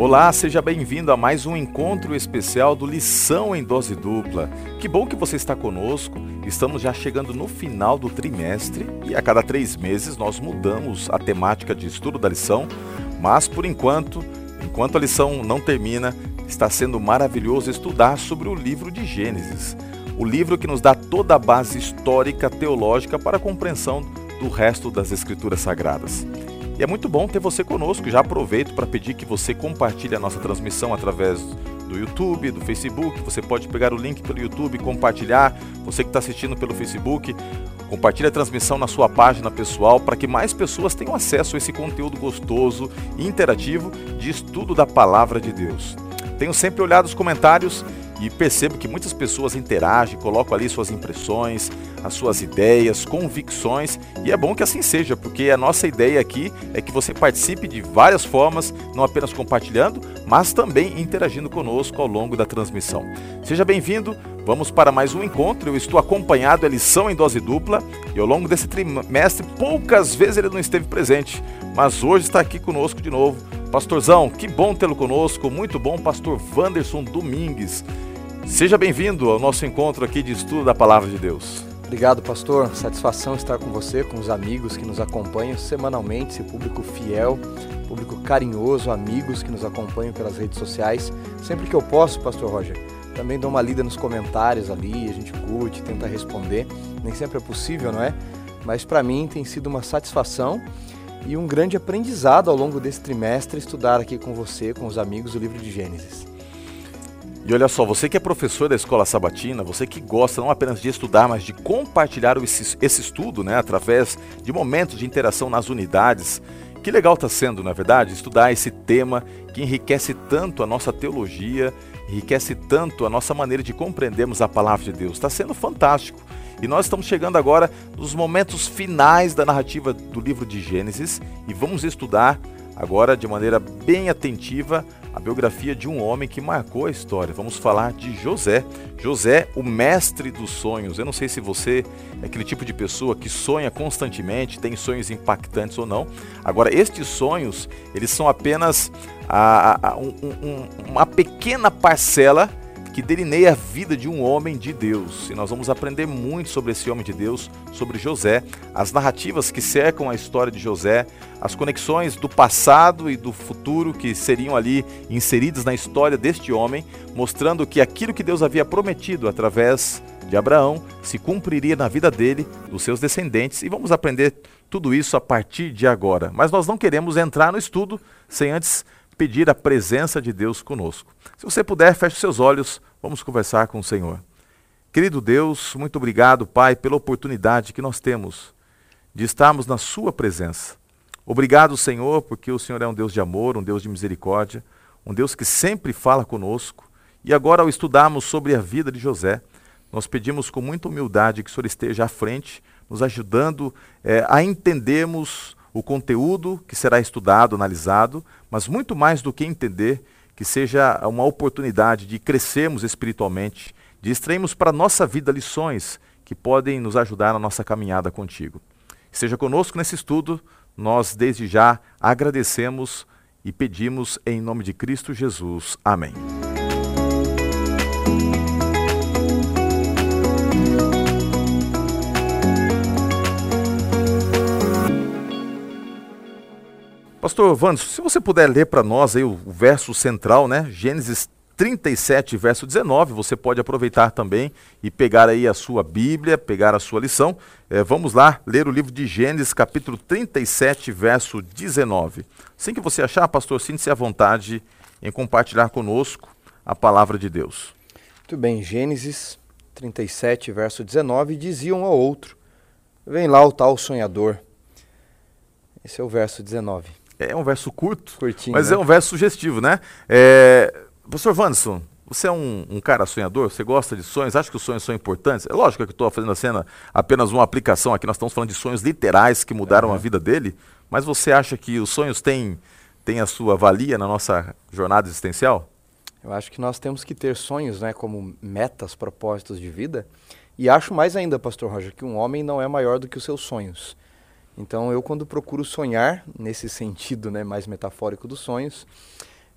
Olá, seja bem-vindo a mais um encontro especial do Lição em Dose Dupla. Que bom que você está conosco. Estamos já chegando no final do trimestre e a cada três meses nós mudamos a temática de estudo da lição, mas por enquanto, enquanto a lição não termina, está sendo maravilhoso estudar sobre o livro de Gênesis, o livro que nos dá toda a base histórica teológica para a compreensão do resto das Escrituras Sagradas. E é muito bom ter você conosco. Já aproveito para pedir que você compartilhe a nossa transmissão através do YouTube, do Facebook. Você pode pegar o link pelo YouTube e compartilhar. Você que está assistindo pelo Facebook, compartilhe a transmissão na sua página pessoal para que mais pessoas tenham acesso a esse conteúdo gostoso e interativo de estudo da palavra de Deus. Tenho sempre olhado os comentários e percebo que muitas pessoas interagem, colocam ali suas impressões, as suas ideias, convicções, e é bom que assim seja, porque a nossa ideia aqui é que você participe de várias formas, não apenas compartilhando, mas também interagindo conosco ao longo da transmissão. Seja bem-vindo, vamos para mais um encontro. Eu estou acompanhado a lição em dose dupla e ao longo desse trimestre poucas vezes ele não esteve presente, mas hoje está aqui conosco de novo. Pastorzão, que bom tê-lo conosco, muito bom, pastor Wanderson Domingues. Seja bem-vindo ao nosso encontro aqui de estudo da Palavra de Deus. Obrigado, pastor. Satisfação estar com você, com os amigos que nos acompanham semanalmente, esse público fiel, público carinhoso, amigos que nos acompanham pelas redes sociais. Sempre que eu posso, pastor Roger, também dou uma lida nos comentários ali, a gente curte, tenta responder. Nem sempre é possível, não é? Mas para mim tem sido uma satisfação e um grande aprendizado ao longo desse trimestre estudar aqui com você, com os amigos, o livro de Gênesis. E olha só, você que é professor da escola sabatina, você que gosta não apenas de estudar, mas de compartilhar esse, esse estudo, né, através de momentos de interação nas unidades, que legal está sendo, na é verdade, estudar esse tema que enriquece tanto a nossa teologia, enriquece tanto a nossa maneira de compreendermos a palavra de Deus. Está sendo fantástico. E nós estamos chegando agora nos momentos finais da narrativa do livro de Gênesis e vamos estudar agora de maneira bem atentiva a biografia de um homem que marcou a história. Vamos falar de José. José, o mestre dos sonhos. Eu não sei se você é aquele tipo de pessoa que sonha constantemente, tem sonhos impactantes ou não. Agora, estes sonhos, eles são apenas a, a, um, um, uma pequena parcela que delineia a vida de um homem de Deus. E nós vamos aprender muito sobre esse homem de Deus, sobre José, as narrativas que cercam a história de José, as conexões do passado e do futuro que seriam ali inseridas na história deste homem, mostrando que aquilo que Deus havia prometido através de Abraão se cumpriria na vida dele, dos seus descendentes, e vamos aprender tudo isso a partir de agora. Mas nós não queremos entrar no estudo sem antes pedir a presença de Deus conosco. Se você puder, feche seus olhos, vamos conversar com o Senhor. Querido Deus, muito obrigado, Pai, pela oportunidade que nós temos de estarmos na Sua presença. Obrigado, Senhor, porque o Senhor é um Deus de amor, um Deus de misericórdia, um Deus que sempre fala conosco. E agora, ao estudarmos sobre a vida de José, nós pedimos com muita humildade que o Senhor esteja à frente, nos ajudando é, a entendermos o conteúdo que será estudado, analisado, mas muito mais do que entender, que seja uma oportunidade de crescermos espiritualmente, de extrairmos para a nossa vida lições que podem nos ajudar na nossa caminhada contigo. Esteja conosco nesse estudo, nós desde já agradecemos e pedimos em nome de Cristo Jesus. Amém. Pastor Vandes, se você puder ler para nós aí o, o verso central, né? Gênesis 37, verso 19, você pode aproveitar também e pegar aí a sua Bíblia, pegar a sua lição. É, vamos lá ler o livro de Gênesis, capítulo 37, verso 19. Assim que você achar, pastor, sinta-se à vontade em compartilhar conosco a palavra de Deus. Muito bem, Gênesis 37, verso 19, diziam um ao outro, vem lá o tal sonhador. Esse é o verso 19. É um verso curto, Curtinho, mas né? é um verso sugestivo, né? É... Professor Wanderson, você é um, um, cara sonhador? Você gosta de sonhos? Acha que os sonhos são importantes? É lógico que eu estou fazendo a cena apenas uma aplicação aqui, nós estamos falando de sonhos literais que mudaram uhum. a vida dele, mas você acha que os sonhos têm, têm a sua valia na nossa jornada existencial? Eu acho que nós temos que ter sonhos, né, como metas, propósitos de vida. E acho mais ainda, Pastor Roger, que um homem não é maior do que os seus sonhos. Então, eu quando procuro sonhar, nesse sentido né, mais metafórico dos sonhos,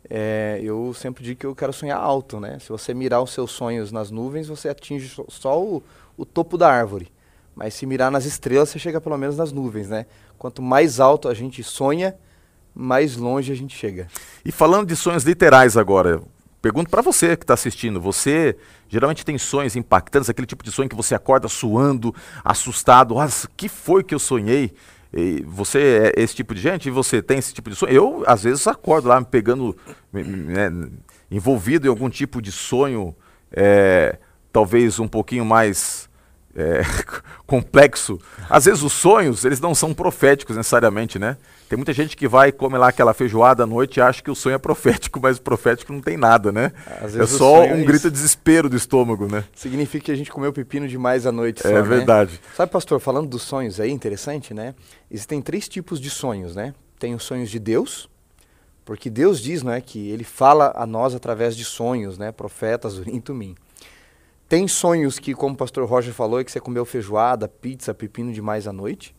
é, eu sempre digo que eu quero sonhar alto, né? Se você mirar os seus sonhos nas nuvens, você atinge só o, o topo da árvore. Mas se mirar nas estrelas, você chega pelo menos nas nuvens, né? Quanto mais alto a gente sonha, mais longe a gente chega. E falando de sonhos literais agora, pergunto para você que está assistindo, você geralmente tem sonhos impactantes, aquele tipo de sonho que você acorda suando, assustado, ah, que foi que eu sonhei? E você é esse tipo de gente? E você tem esse tipo de sonho? Eu, às vezes, acordo lá me pegando, né, envolvido em algum tipo de sonho, é, talvez um pouquinho mais é, complexo. Às vezes os sonhos, eles não são proféticos necessariamente, né? Tem muita gente que vai comer lá aquela feijoada à noite e acha que o sonho é profético, mas o profético não tem nada, né? é só um é grito de desespero do estômago, né? Significa que a gente comeu pepino demais à noite. É só, é verdade. Né? Sabe, pastor, falando dos sonhos aí, interessante, né? Existem três tipos de sonhos, né? Tem os sonhos de Deus, porque Deus diz, né, que ele fala a nós através de sonhos, né? Profetas, Urim Tumim. Tem sonhos que, como o pastor Roger falou, é que você comeu feijoada, pizza, pepino demais à noite.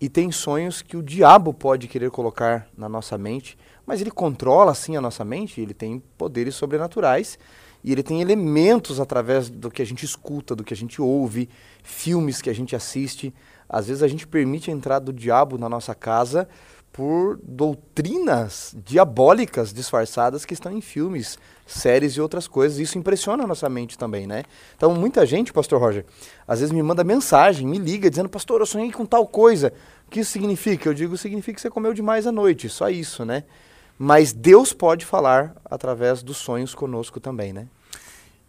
E tem sonhos que o diabo pode querer colocar na nossa mente, mas ele controla sim a nossa mente, ele tem poderes sobrenaturais e ele tem elementos através do que a gente escuta, do que a gente ouve, filmes que a gente assiste. Às vezes a gente permite a entrada do diabo na nossa casa por doutrinas diabólicas disfarçadas que estão em filmes, séries e outras coisas. Isso impressiona a nossa mente também, né? Então, muita gente, pastor Roger, às vezes me manda mensagem, me liga dizendo, pastor, eu sonhei com tal coisa. O que isso significa? Eu digo, significa que você comeu demais à noite, só isso, né? Mas Deus pode falar através dos sonhos conosco também, né?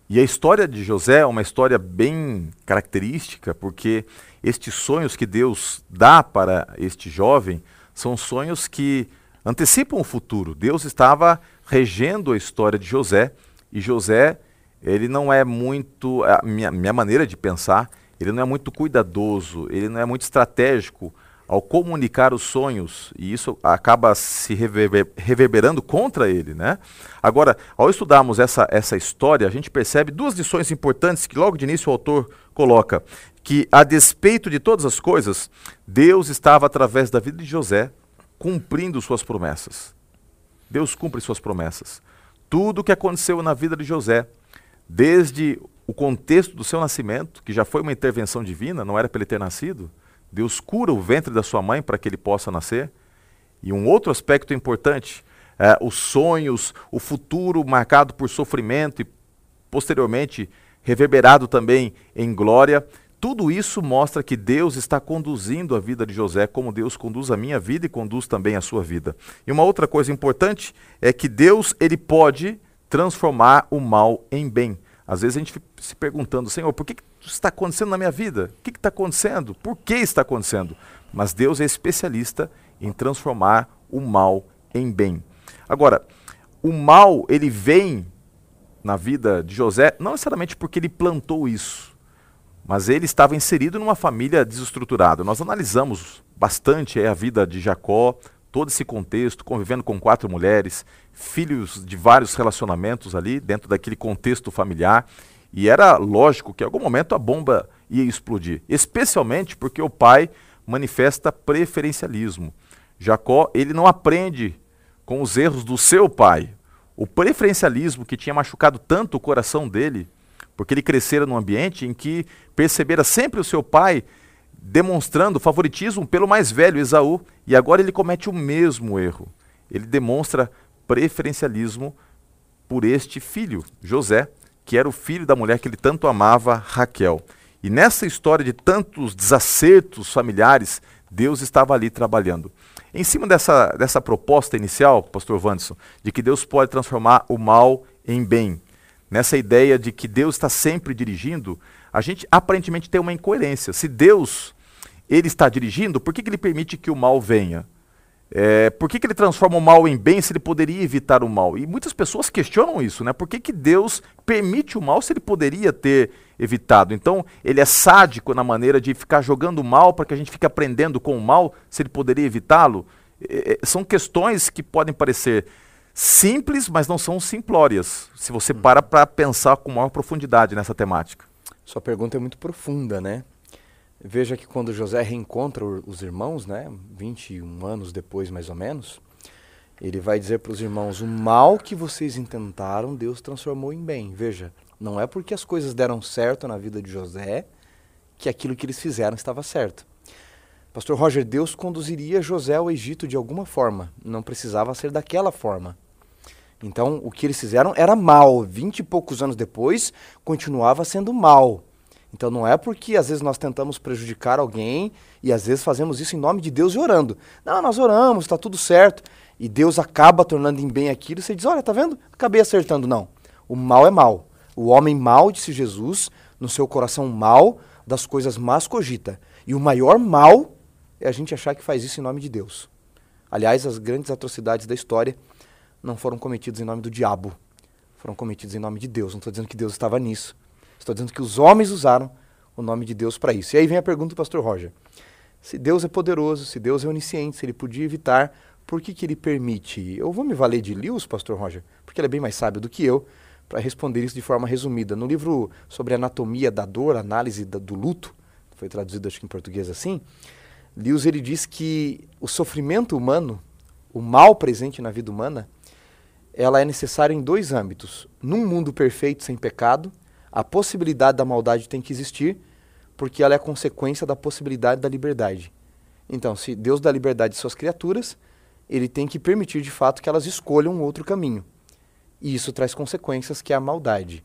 E a história de José é uma história bem característica, porque estes sonhos que Deus dá para este jovem são sonhos que antecipam o futuro. Deus estava regendo a história de José e José, ele não é muito, a minha, minha maneira de pensar, ele não é muito cuidadoso, ele não é muito estratégico ao comunicar os sonhos, e isso acaba se reverber, reverberando contra ele. Né? Agora, ao estudarmos essa, essa história, a gente percebe duas lições importantes que logo de início o autor coloca que, a despeito de todas as coisas, Deus estava, através da vida de José, cumprindo suas promessas. Deus cumpre suas promessas. Tudo o que aconteceu na vida de José, desde o contexto do seu nascimento, que já foi uma intervenção divina, não era para ele ter nascido, Deus cura o ventre da sua mãe para que ele possa nascer. E um outro aspecto importante, é, os sonhos, o futuro marcado por sofrimento e posteriormente reverberado também em glória, tudo isso mostra que Deus está conduzindo a vida de José como Deus conduz a minha vida e conduz também a sua vida. E uma outra coisa importante é que Deus ele pode transformar o mal em bem. Às vezes a gente fica se perguntando, Senhor, por que, que isso está acontecendo na minha vida? O que está acontecendo? Por que está acontecendo? Mas Deus é especialista em transformar o mal em bem. Agora, o mal ele vem na vida de José não necessariamente porque ele plantou isso, mas ele estava inserido numa família desestruturada. Nós analisamos bastante a vida de Jacó, todo esse contexto, convivendo com quatro mulheres, filhos de vários relacionamentos ali, dentro daquele contexto familiar. E era lógico que em algum momento a bomba ia explodir, especialmente porque o pai manifesta preferencialismo. Jacó, ele não aprende com os erros do seu pai. O preferencialismo que tinha machucado tanto o coração dele, porque ele crescera num ambiente em que percebera sempre o seu pai demonstrando favoritismo pelo mais velho, Esaú, e agora ele comete o mesmo erro. Ele demonstra preferencialismo por este filho, José, que era o filho da mulher que ele tanto amava, Raquel. E nessa história de tantos desacertos familiares, Deus estava ali trabalhando. Em cima dessa, dessa proposta inicial, pastor Wanderson, de que Deus pode transformar o mal em bem, nessa ideia de que Deus está sempre dirigindo, a gente aparentemente tem uma incoerência. Se Deus ele está dirigindo, por que, que ele permite que o mal venha? É, por que, que ele transforma o mal em bem se ele poderia evitar o mal? E muitas pessoas questionam isso, né? Por que, que Deus permite o mal se ele poderia ter evitado? Então, ele é sádico na maneira de ficar jogando mal para que a gente fique aprendendo com o mal se ele poderia evitá-lo? É, é são questões que podem parecer simples, mas não são simplórias, se você para para pensar com maior profundidade nessa temática. Sua pergunta é muito profunda, né? Veja que quando José reencontra os irmãos, né, 21 anos depois mais ou menos, Ele vai dizer para os irmãos: o mal que vocês intentaram, Deus transformou em bem. Veja, não é porque as coisas deram certo na vida de José que aquilo que eles fizeram estava certo. Pastor Roger, Deus conduziria José ao Egito de alguma forma, não precisava ser daquela forma. Então, o que eles fizeram era mal. Vinte e poucos anos depois, continuava sendo mal. Então, não é porque às vezes nós tentamos prejudicar alguém e às vezes fazemos isso em nome de Deus e orando. Não, nós oramos, está tudo certo. E Deus acaba tornando em bem aquilo. E você diz: Olha, tá vendo? Acabei acertando. Não. O mal é mal. O homem mal, disse Jesus, no seu coração mal, das coisas más cogita. E o maior mal é a gente achar que faz isso em nome de Deus. Aliás, as grandes atrocidades da história não foram cometidos em nome do diabo, foram cometidos em nome de Deus. Não estou dizendo que Deus estava nisso. Estou dizendo que os homens usaram o nome de Deus para isso. E aí vem a pergunta do pastor Roger. Se Deus é poderoso, se Deus é onisciente, se ele podia evitar, por que, que ele permite? Eu vou me valer de Lewis, pastor Roger, porque ele é bem mais sábio do que eu, para responder isso de forma resumida. No livro sobre anatomia da dor, análise da, do luto, foi traduzido acho que em português assim, Lewis ele diz que o sofrimento humano, o mal presente na vida humana, ela é necessária em dois âmbitos. Num mundo perfeito sem pecado, a possibilidade da maldade tem que existir, porque ela é consequência da possibilidade da liberdade. Então, se Deus dá liberdade às suas criaturas, ele tem que permitir de fato que elas escolham um outro caminho. E isso traz consequências que é a maldade.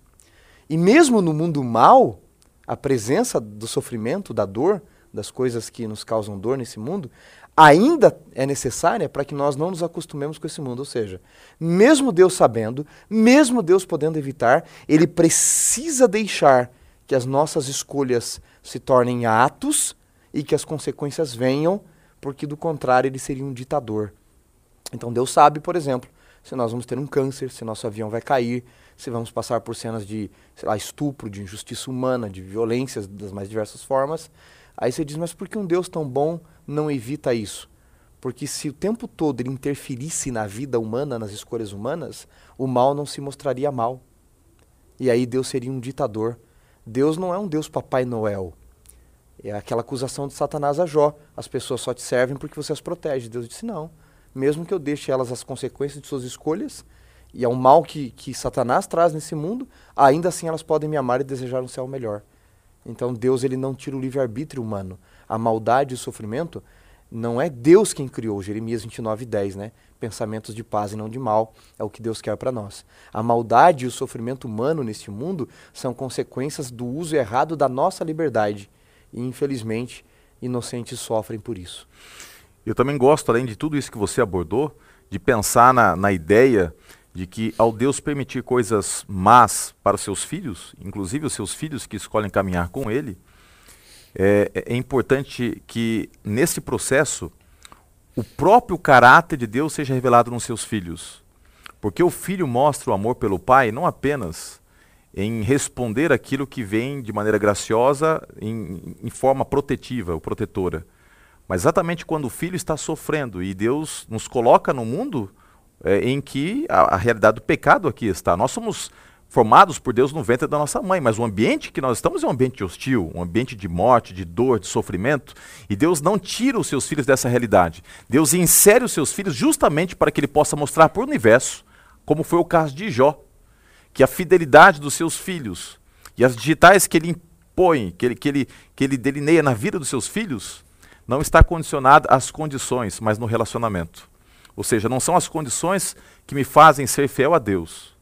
E mesmo no mundo mal, a presença do sofrimento, da dor, das coisas que nos causam dor nesse mundo, ainda é necessária para que nós não nos acostumemos com esse mundo. Ou seja, mesmo Deus sabendo, mesmo Deus podendo evitar, Ele precisa deixar que as nossas escolhas se tornem atos e que as consequências venham, porque do contrário ele seria um ditador. Então Deus sabe, por exemplo, se nós vamos ter um câncer, se nosso avião vai cair, se vamos passar por cenas de lá, estupro, de injustiça humana, de violências das mais diversas formas. Aí você diz, mas por que um Deus tão bom não evita isso? Porque se o tempo todo ele interferisse na vida humana, nas escolhas humanas, o mal não se mostraria mal. E aí Deus seria um ditador. Deus não é um Deus Papai Noel. É aquela acusação de Satanás a Jó. As pessoas só te servem porque você as protege. Deus disse: não. Mesmo que eu deixe elas as consequências de suas escolhas, e é um mal que, que Satanás traz nesse mundo, ainda assim elas podem me amar e desejar um céu melhor. Então Deus ele não tira o livre-arbítrio humano a maldade e o sofrimento, não é Deus quem criou, Jeremias 29, 10, né? Pensamentos de paz e não de mal, é o que Deus quer para nós. A maldade e o sofrimento humano neste mundo são consequências do uso errado da nossa liberdade. E, infelizmente, inocentes sofrem por isso. Eu também gosto, além de tudo isso que você abordou, de pensar na, na ideia de que ao Deus permitir coisas más para os seus filhos, inclusive os seus filhos que escolhem caminhar com Ele, é, é importante que nesse processo o próprio caráter de Deus seja revelado nos seus filhos. Porque o filho mostra o amor pelo pai não apenas em responder aquilo que vem de maneira graciosa, em, em forma protetiva ou protetora, mas exatamente quando o filho está sofrendo e Deus nos coloca no mundo é, em que a, a realidade do pecado aqui está. Nós somos formados por Deus no ventre da nossa mãe, mas o ambiente que nós estamos é um ambiente hostil, um ambiente de morte, de dor, de sofrimento, e Deus não tira os seus filhos dessa realidade. Deus insere os seus filhos justamente para que ele possa mostrar para o universo, como foi o caso de Jó, que a fidelidade dos seus filhos e as digitais que ele impõe, que ele, que ele, que ele delineia na vida dos seus filhos, não está condicionada às condições, mas no relacionamento. Ou seja, não são as condições que me fazem ser fiel a Deus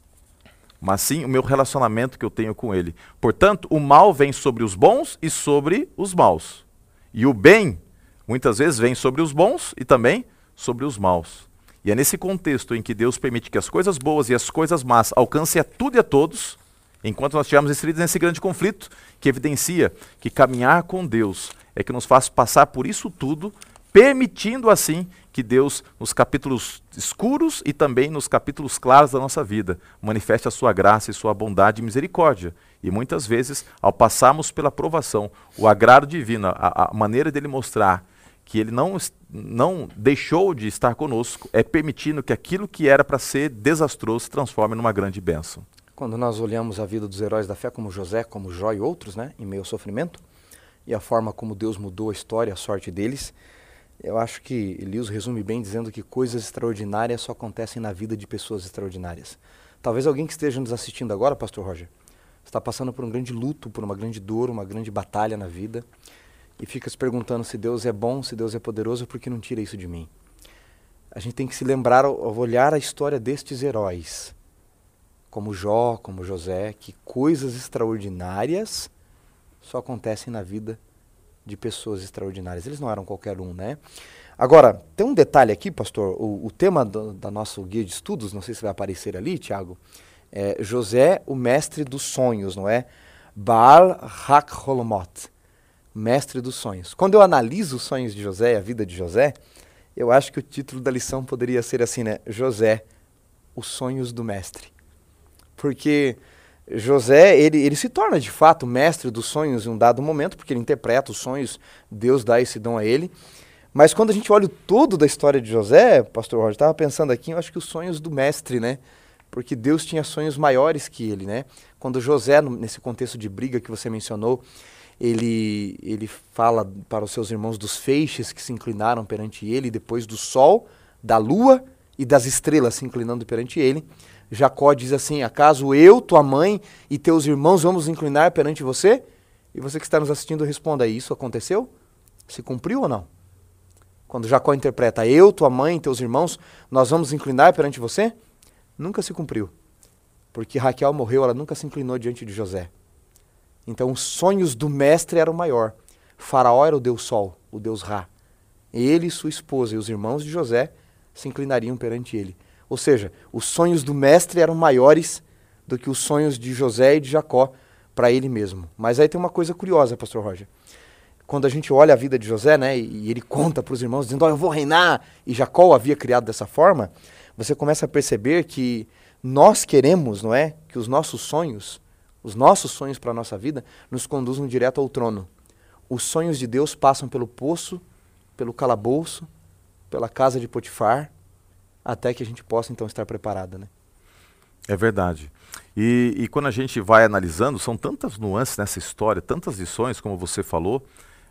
mas sim o meu relacionamento que eu tenho com Ele. Portanto, o mal vem sobre os bons e sobre os maus. E o bem, muitas vezes, vem sobre os bons e também sobre os maus. E é nesse contexto em que Deus permite que as coisas boas e as coisas más alcancem a tudo e a todos, enquanto nós estivermos inseridos nesse grande conflito, que evidencia que caminhar com Deus é que nos faz passar por isso tudo, permitindo assim que Deus, nos capítulos escuros e também nos capítulos claros da nossa vida, manifeste a sua graça e sua bondade e misericórdia. E muitas vezes, ao passarmos pela provação, o agrado divino, a, a maneira dele mostrar que ele não, não deixou de estar conosco, é permitindo que aquilo que era para ser desastroso se transforme numa grande bênção. Quando nós olhamos a vida dos heróis da fé, como José, como Jó e outros, né, em meio ao sofrimento, e a forma como Deus mudou a história, a sorte deles, Eu acho que Elias resume bem dizendo que coisas extraordinárias só acontecem na vida de pessoas extraordinárias. Talvez alguém que esteja nos assistindo agora, Pastor Roger, está passando por um grande luto, por uma grande dor, uma grande batalha na vida e fica se perguntando se Deus é bom, se Deus é poderoso, por que não tira isso de mim? A gente tem que se lembrar olhar a história destes heróis, como Jó, como José, que coisas extraordinárias só acontecem na vida de pessoas extraordinárias. Eles não eram qualquer um, né? Agora, tem um detalhe aqui, pastor. O, o tema do, da nosso guia de estudos, não sei se vai aparecer ali, Tiago, é José, o mestre dos sonhos, não é? Baal HaKholomot, mestre dos sonhos. Quando eu analiso os sonhos de José, a vida de José, eu acho que o título da lição poderia ser assim, né? José, os sonhos do mestre. Porque José, ele, ele se torna de fato mestre dos sonhos em um dado momento, porque ele interpreta os sonhos, Deus dá esse dom a ele. Mas quando a gente olha o todo da história de José, pastor Roger, estava pensando aqui, eu acho que os sonhos do mestre, né? Porque Deus tinha sonhos maiores que ele, né? Quando José, nesse contexto de briga que você mencionou, ele, ele fala para os seus irmãos dos feixes que se inclinaram perante ele, depois do sol, da lua e das estrelas se inclinando perante ele. Jacó diz assim: Acaso eu, tua mãe e teus irmãos vamos inclinar perante você? E você que está nos assistindo, responda: Isso aconteceu? Se cumpriu ou não? Quando Jacó interpreta: Eu, tua mãe e teus irmãos, nós vamos inclinar perante você? Nunca se cumpriu. Porque Raquel morreu, ela nunca se inclinou diante de José. Então os sonhos do mestre eram maior. Faraó era o deus Sol, o deus Ra. Ele, sua esposa e os irmãos de José se inclinariam perante ele. Ou seja, os sonhos do mestre eram maiores do que os sonhos de José e de Jacó para ele mesmo. Mas aí tem uma coisa curiosa, pastor Roger. Quando a gente olha a vida de José, né, e ele conta para os irmãos dizendo: "Ó, oh, eu vou reinar", e Jacó o havia criado dessa forma, você começa a perceber que nós queremos, não é, que os nossos sonhos, os nossos sonhos para a nossa vida, nos conduzam direto ao trono. Os sonhos de Deus passam pelo poço, pelo calabouço, pela casa de Potifar, até que a gente possa então estar preparada, né? É verdade. E, e, quando a gente vai analisando, são tantas nuances nessa história, tantas lições, como você falou,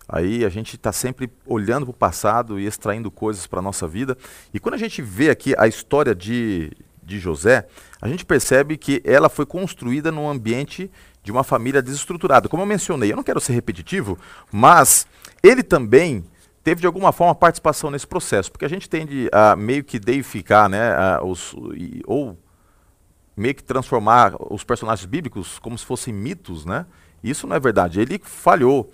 aí a gente está sempre olhando para o passado e extraindo coisas para a nossa vida. E quando a gente vê aqui a história de, de José, a gente percebe que ela foi construída num ambiente de uma família desestruturada. Como eu mencionei, eu não quero ser repetitivo, mas ele também teve de alguma forma participação nesse processo, porque a gente tende a meio que deificar, né, a, os, e, ou meio que transformar os personagens bíblicos como se fossem mitos, né? Isso não é verdade. Ele falhou.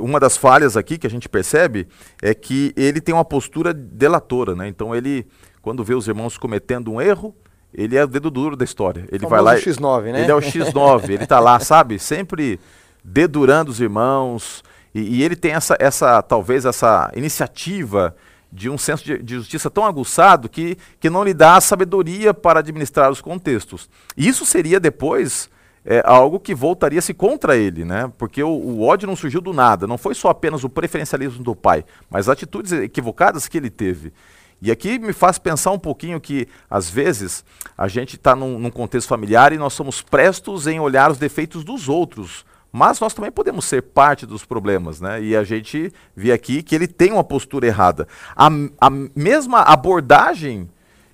Uma das falhas aqui que a gente percebe é que ele tem uma postura delatora, né? Então ele, quando vê os irmãos cometendo um erro, ele é o dedo duro da história. Ele vai lá. X9, né? Ele é o X9. ele está lá, sabe? Sempre dedurando os irmãos, e, e, ele tem essa, essa, talvez, essa iniciativa de um senso de, de, justiça tão aguçado que, que não lhe dá a sabedoria para administrar os contextos. E isso seria depois é, algo que voltaria-se contra ele, né? Porque o, o, ódio não surgiu do nada, não foi só apenas o preferencialismo do pai, mas atitudes equivocadas que ele teve. E aqui me faz pensar um pouquinho que, às vezes, a gente está num, num contexto familiar e nós somos prestos em olhar os defeitos dos outros, mas nós também podemos ser parte dos problemas, né? E a gente vê aqui que ele tem uma postura errada. A, a mesma abordagem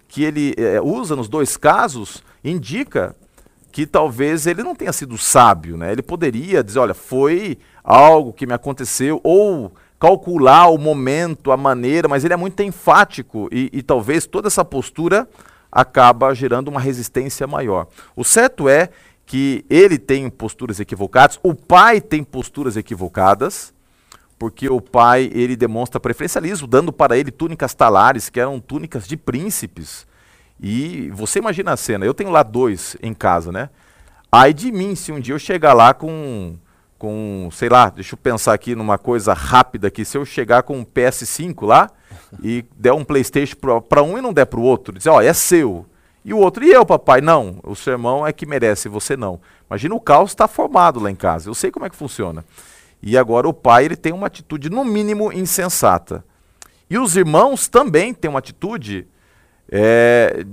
que ele é, usa nos dois casos indica que talvez ele não tenha sido sábio, né? Ele poderia dizer, olha, foi algo que me aconteceu, ou calcular o momento, a maneira, mas ele é muito enfático e, e talvez toda essa postura acaba gerando uma resistência maior. O certo é que ele tem posturas equivocadas, o pai tem posturas equivocadas, porque o pai ele demonstra preferencialismo, dando para ele túnicas talares, que eram túnicas de príncipes. E você imagina a cena, eu tenho lá dois em casa, né? Ai de mim se um dia eu chegar lá com, com, sei lá, deixa eu pensar aqui numa coisa rápida aqui, se eu chegar com um PS5 lá e der um Playstation para um e não der para o outro, dizer, ó, é seu. E o outro, e eu, papai? Não, o seu irmão é que merece, você não. Imagina o caos está formado lá em casa. Eu sei como é que funciona. E agora o pai ele tem uma atitude, no mínimo, insensata. E os irmãos também têm uma atitude é,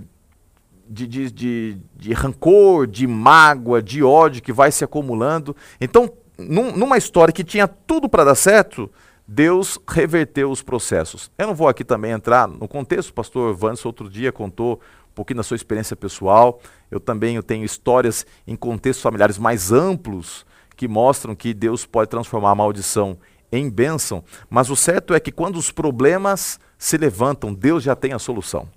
de, de, de, de, rancor, de mágoa, de ódio que vai se acumulando. Então, num, numa história que tinha tudo para dar certo, Deus reverteu os processos. Eu não vou aqui também entrar no contexto, o pastor Vanson outro dia contou um pouquinho da sua experiência pessoal. Eu também eu tenho histórias em contextos familiares mais amplos que mostram que Deus pode transformar a maldição em bênção, mas o certo é que quando os problemas se levantam, Deus já tem a solução.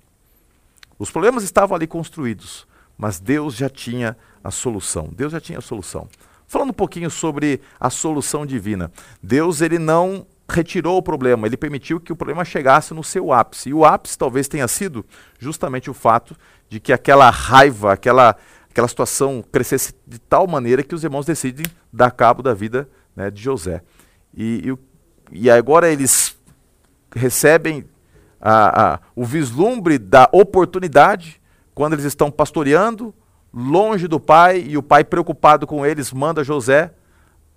Os problemas estavam ali construídos, mas Deus já tinha a solução. Deus já tinha a solução. Falando um pouquinho sobre a solução divina. Deus ele não retirou o problema, ele permitiu que o problema chegasse no seu ápice. E o ápice talvez tenha sido justamente o fato de que aquela raiva, aquela, aquela situação crescesse de tal maneira que os irmãos decidem dar cabo da vida né, de José. E, e, e, agora eles recebem a, a, o vislumbre da oportunidade quando eles estão pastoreando, longe do pai, e o pai, preocupado com eles, manda José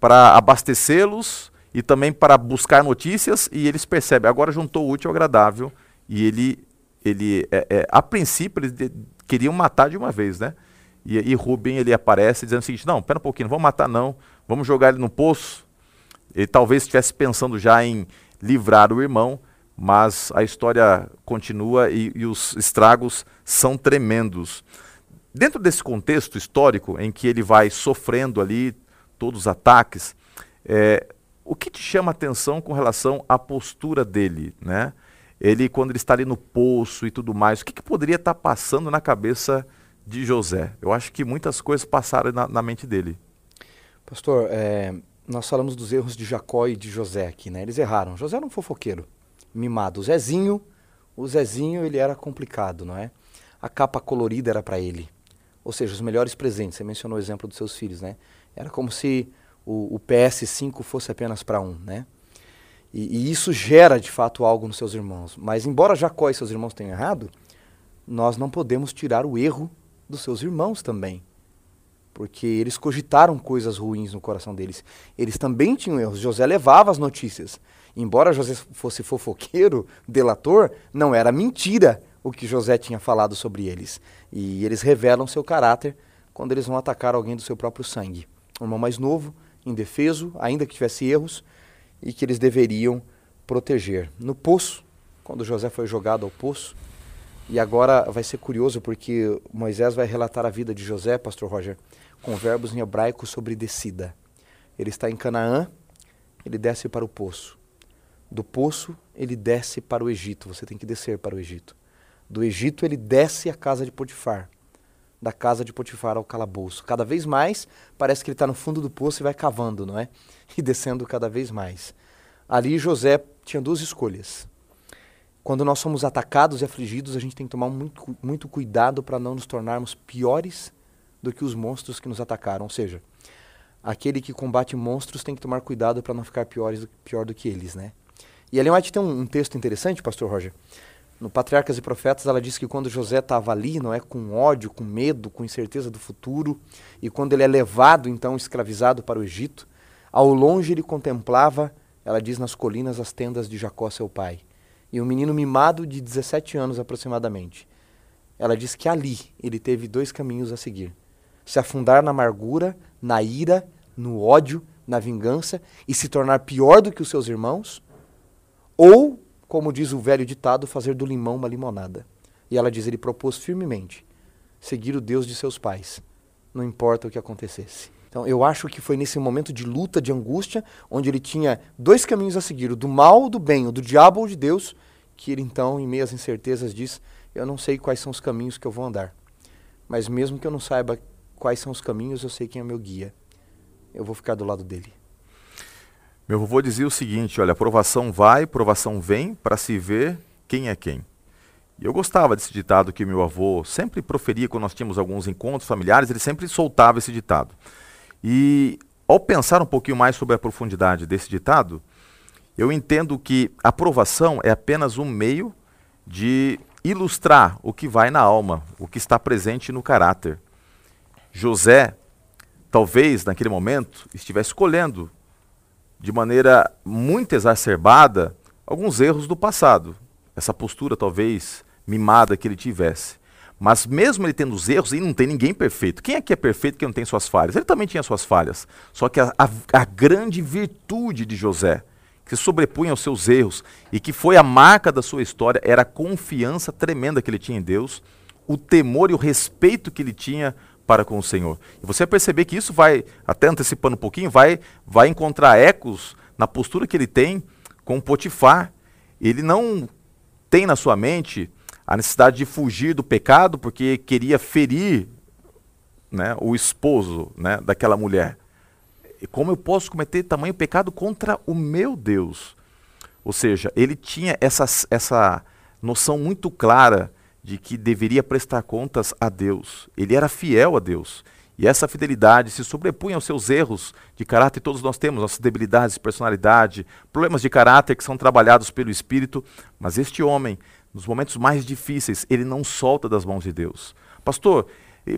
para abastecê-los e também para buscar notícias, e eles percebem, agora juntou o útil ao agradável, e ele, ele é, é, a princípio, eles de, queriam matar de uma vez, né? E, e Rubem, ele aparece dizendo o seguinte, não, pera um pouquinho, não vamos matar não, vamos jogar ele no poço. Ele talvez estivesse pensando já em livrar o irmão, mas a história continua e, e os estragos são tremendos. Dentro desse contexto histórico em que ele vai sofrendo ali todos os ataques, é, o que te chama a atenção com relação à postura dele, né? Ele, quando ele está ali no poço e tudo mais, o que, que poderia estar passando na cabeça de José? Eu acho que muitas coisas passaram na, na mente dele. Pastor, é, nós falamos dos erros de Jacó e de José aqui, né? Eles erraram. José era um fofoqueiro, mimado. O Zezinho, o Zezinho, ele era complicado, não é? A capa colorida era para ele ou seja, os melhores presentes. Você mencionou o exemplo dos seus filhos, né? Era como se o, o PS5 fosse apenas para um, né? E, e, isso gera de fato algo nos seus irmãos. Mas embora Jacó e seus irmãos tenham errado, nós não podemos tirar o erro dos seus irmãos também. Porque eles cogitaram coisas ruins no coração deles. Eles também tinham erros. José levava as notícias. Embora José fosse fofoqueiro, delator, não era mentira o que José tinha falado sobre eles. E eles revelam seu caráter quando eles vão atacar alguém do seu próprio sangue. Um irmão mais novo, indefeso, ainda que tivesse erros, e que eles deveriam proteger. No poço, quando José foi jogado ao poço, e agora vai ser curioso porque Moisés vai relatar a vida de José, pastor Roger, com verbos em hebraico sobre descida. Ele está em Canaã, ele desce para o poço. Do poço, ele desce para o Egito. Você tem que descer para o Egito do Egito, ele desce à casa de Potifar. Da casa de Potifar ao calabouço. Cada vez mais, parece que ele está no fundo do poço e vai cavando, não é? E descendo cada vez mais. Ali José tinha duas escolhas. Quando nós somos atacados e afligidos, a gente tem que tomar muito, muito cuidado para não nos tornarmos piores do que os monstros que nos atacaram. Ou seja, aquele que combate monstros tem que tomar cuidado para não ficar piores, pior do que eles, né? E Ellen White tem um, um texto interessante, pastor Roger, no Patriarcas e Profetas, ela diz que quando José estava ali, não é com ódio, com medo, com incerteza do futuro, e quando ele é levado, então, escravizado para o Egito, ao longe ele contemplava, ela diz, nas colinas as tendas de Jacó, seu pai, e um menino mimado de 17 anos aproximadamente. Ela diz que ali ele teve dois caminhos a seguir: se afundar na amargura, na ira, no ódio, na vingança e se tornar pior do que os seus irmãos, ou como diz o velho ditado, fazer do limão uma limonada. E ela diz: ele propôs firmemente seguir o Deus de seus pais, não importa o que acontecesse. Então, eu acho que foi nesse momento de luta, de angústia, onde ele tinha dois caminhos a seguir, o do mal ou do bem, o do diabo ou de Deus, que ele então, em meias incertezas, diz: Eu não sei quais são os caminhos que eu vou andar, mas mesmo que eu não saiba quais são os caminhos, eu sei quem é meu guia. Eu vou ficar do lado dele. Meu avô dizia o seguinte: olha, provação vai, provação vem para se ver quem é quem. E eu gostava desse ditado que meu avô sempre proferia quando nós tínhamos alguns encontros familiares, ele sempre soltava esse ditado. E ao pensar um pouquinho mais sobre a profundidade desse ditado, eu entendo que a provação é apenas um meio de ilustrar o que vai na alma, o que está presente no caráter. José, talvez naquele momento, estivesse escolhendo de maneira muito exacerbada alguns erros do passado. Essa postura talvez mimada que ele tivesse. Mas mesmo ele tendo os erros, e não tem ninguém perfeito. Quem é que é perfeito que não tem suas falhas? Ele também tinha suas falhas. Só que a, a, a grande virtude de José, que se sobrepunha aos seus erros e que foi a marca da sua história, era a confiança tremenda que ele tinha em Deus, o temor e o respeito que ele tinha para com o Senhor. E você vai perceber que isso vai, até antecipando um pouquinho, vai, vai encontrar ecos na postura que ele tem com Potifar. Ele não tem na sua mente a necessidade de fugir do pecado porque queria ferir né, o esposo né, daquela mulher. E como eu posso cometer tamanho pecado contra o meu Deus? Ou seja, ele tinha essa, essa noção muito clara de que deveria prestar contas a Deus. Ele era fiel a Deus. E essa fidelidade se sobrepunha aos seus erros de caráter, todos nós temos nossas debilidades de personalidade, problemas de caráter que são trabalhados pelo Espírito, mas este homem, nos momentos mais difíceis, ele não solta das mãos de Deus. Pastor,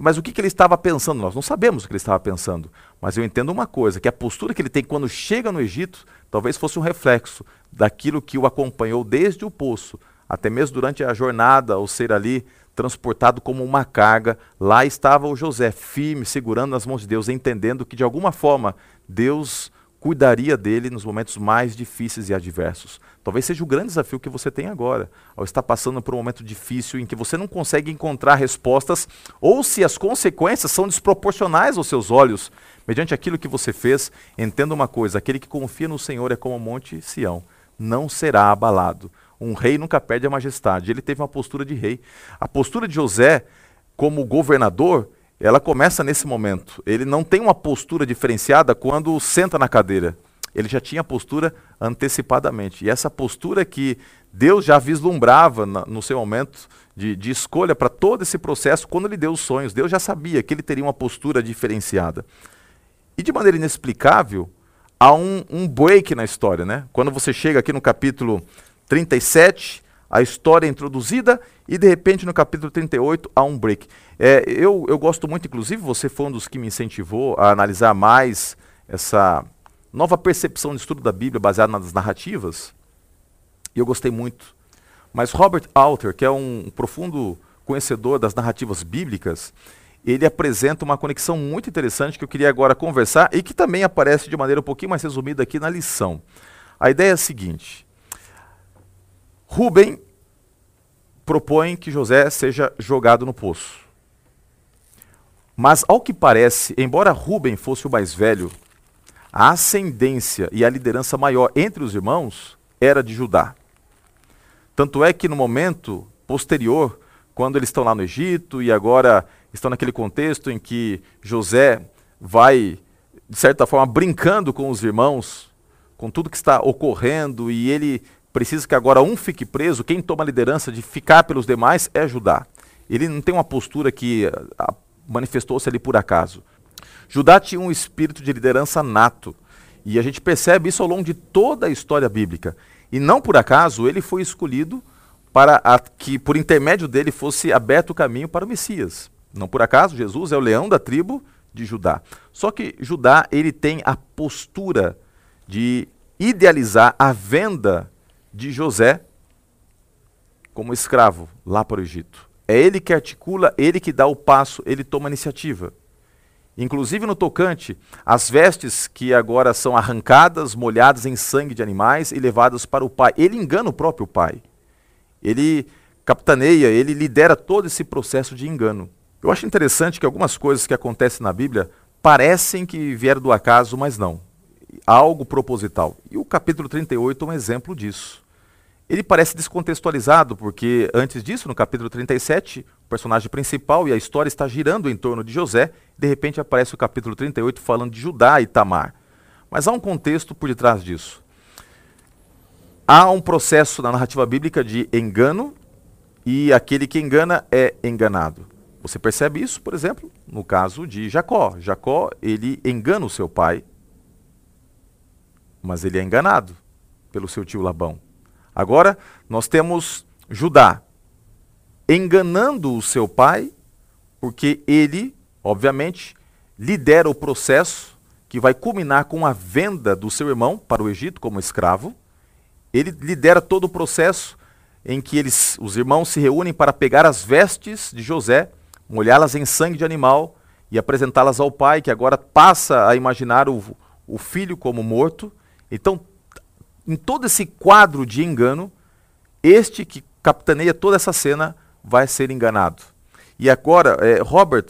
mas o que, que ele estava pensando? Nós não sabemos o que ele estava pensando, mas eu entendo uma coisa, que a postura que ele tem quando chega no Egito, talvez fosse um reflexo daquilo que o acompanhou desde o poço, até mesmo durante a jornada, ao ser ali transportado como uma carga. Lá estava o José, firme, segurando nas mãos de Deus, entendendo que de alguma forma Deus cuidaria dele nos momentos mais difíceis e adversos. Talvez seja o grande desafio que você tem agora, ao estar passando por um momento difícil em que você não consegue encontrar respostas, ou se as consequências são desproporcionais aos seus olhos, mediante aquilo que você fez, entenda uma coisa: aquele que confia no Senhor é como o monte Sião, não será abalado. Um rei nunca perde a majestade. Ele teve uma postura de rei. A postura de José, como governador, ela começa nesse momento. Ele não tem uma postura diferenciada quando senta na cadeira. Ele já tinha a postura antecipadamente. E essa postura que Deus já vislumbrava na, no seu momento de, de escolha para todo esse processo, quando lhe deu os sonhos, Deus já sabia que ele teria uma postura diferenciada. E de maneira inexplicável, há um, um break na história. Né? Quando você chega aqui no capítulo 37, a história é introduzida e de repente no capítulo 38 há um break. É, eu, eu gosto muito, inclusive, você foi um dos que me incentivou a analisar mais essa nova percepção de estudo da Bíblia baseada nas narrativas, e eu gostei muito. Mas Robert Alter, que é um profundo conhecedor das narrativas bíblicas, ele apresenta uma conexão muito interessante que eu queria agora conversar e que também aparece de maneira um pouquinho mais resumida aqui na lição. A ideia é a seguinte: Rubem propõe que José seja jogado no poço. Mas, ao que parece, embora Rubem fosse o mais velho, a ascendência e a liderança maior entre os irmãos era de Judá. Tanto é que no momento posterior, quando eles estão lá no Egito e agora estão naquele contexto em que José vai, de certa forma, brincando com os irmãos, com tudo que está ocorrendo, e ele precisa que agora um fique preso, quem toma a liderança de ficar pelos demais é Judá. Ele não tem uma postura que ah, manifestou-se ali por acaso. Judá tinha um espírito de liderança nato. E a gente percebe isso ao longo de toda a história bíblica. E não por acaso ele foi escolhido para a, que, por intermédio dele, fosse aberto o caminho para o Messias. Não por acaso, Jesus é o leão da tribo de Judá. Só que Judá ele tem a postura de idealizar a venda de José como escravo lá para o Egito. É ele que articula, ele que dá o passo, ele toma a iniciativa. Inclusive no tocante, as vestes que agora são arrancadas, molhadas em sangue de animais e levadas para o pai. Ele engana o próprio pai. Ele capitaneia, ele lidera todo esse processo de engano. Eu acho interessante que algumas coisas que acontecem na Bíblia parecem que vieram do acaso, mas não algo proposital. E o capítulo 38 é um exemplo disso. Ele parece descontextualizado, porque antes disso, no capítulo 37, o personagem principal e a história está girando em torno de José, de repente aparece o capítulo 38 falando de Judá e Tamar. Mas há um contexto por detrás disso. Há um processo na narrativa bíblica de engano e aquele que engana é enganado. Você percebe isso, por exemplo, no caso de Jacó. Jacó, ele engana o seu pai mas ele é enganado pelo seu tio Labão. Agora, nós temos Judá enganando o seu pai, porque ele, obviamente, lidera o processo que vai culminar com a venda do seu irmão para o Egito como escravo. Ele lidera todo o processo em que eles, os irmãos se reúnem para pegar as vestes de José, molhá-las em sangue de animal e apresentá-las ao pai, que agora passa a imaginar o, o filho como morto então, em todo esse quadro de engano, este que capitaneia toda essa cena vai ser enganado. E agora, é, Robert,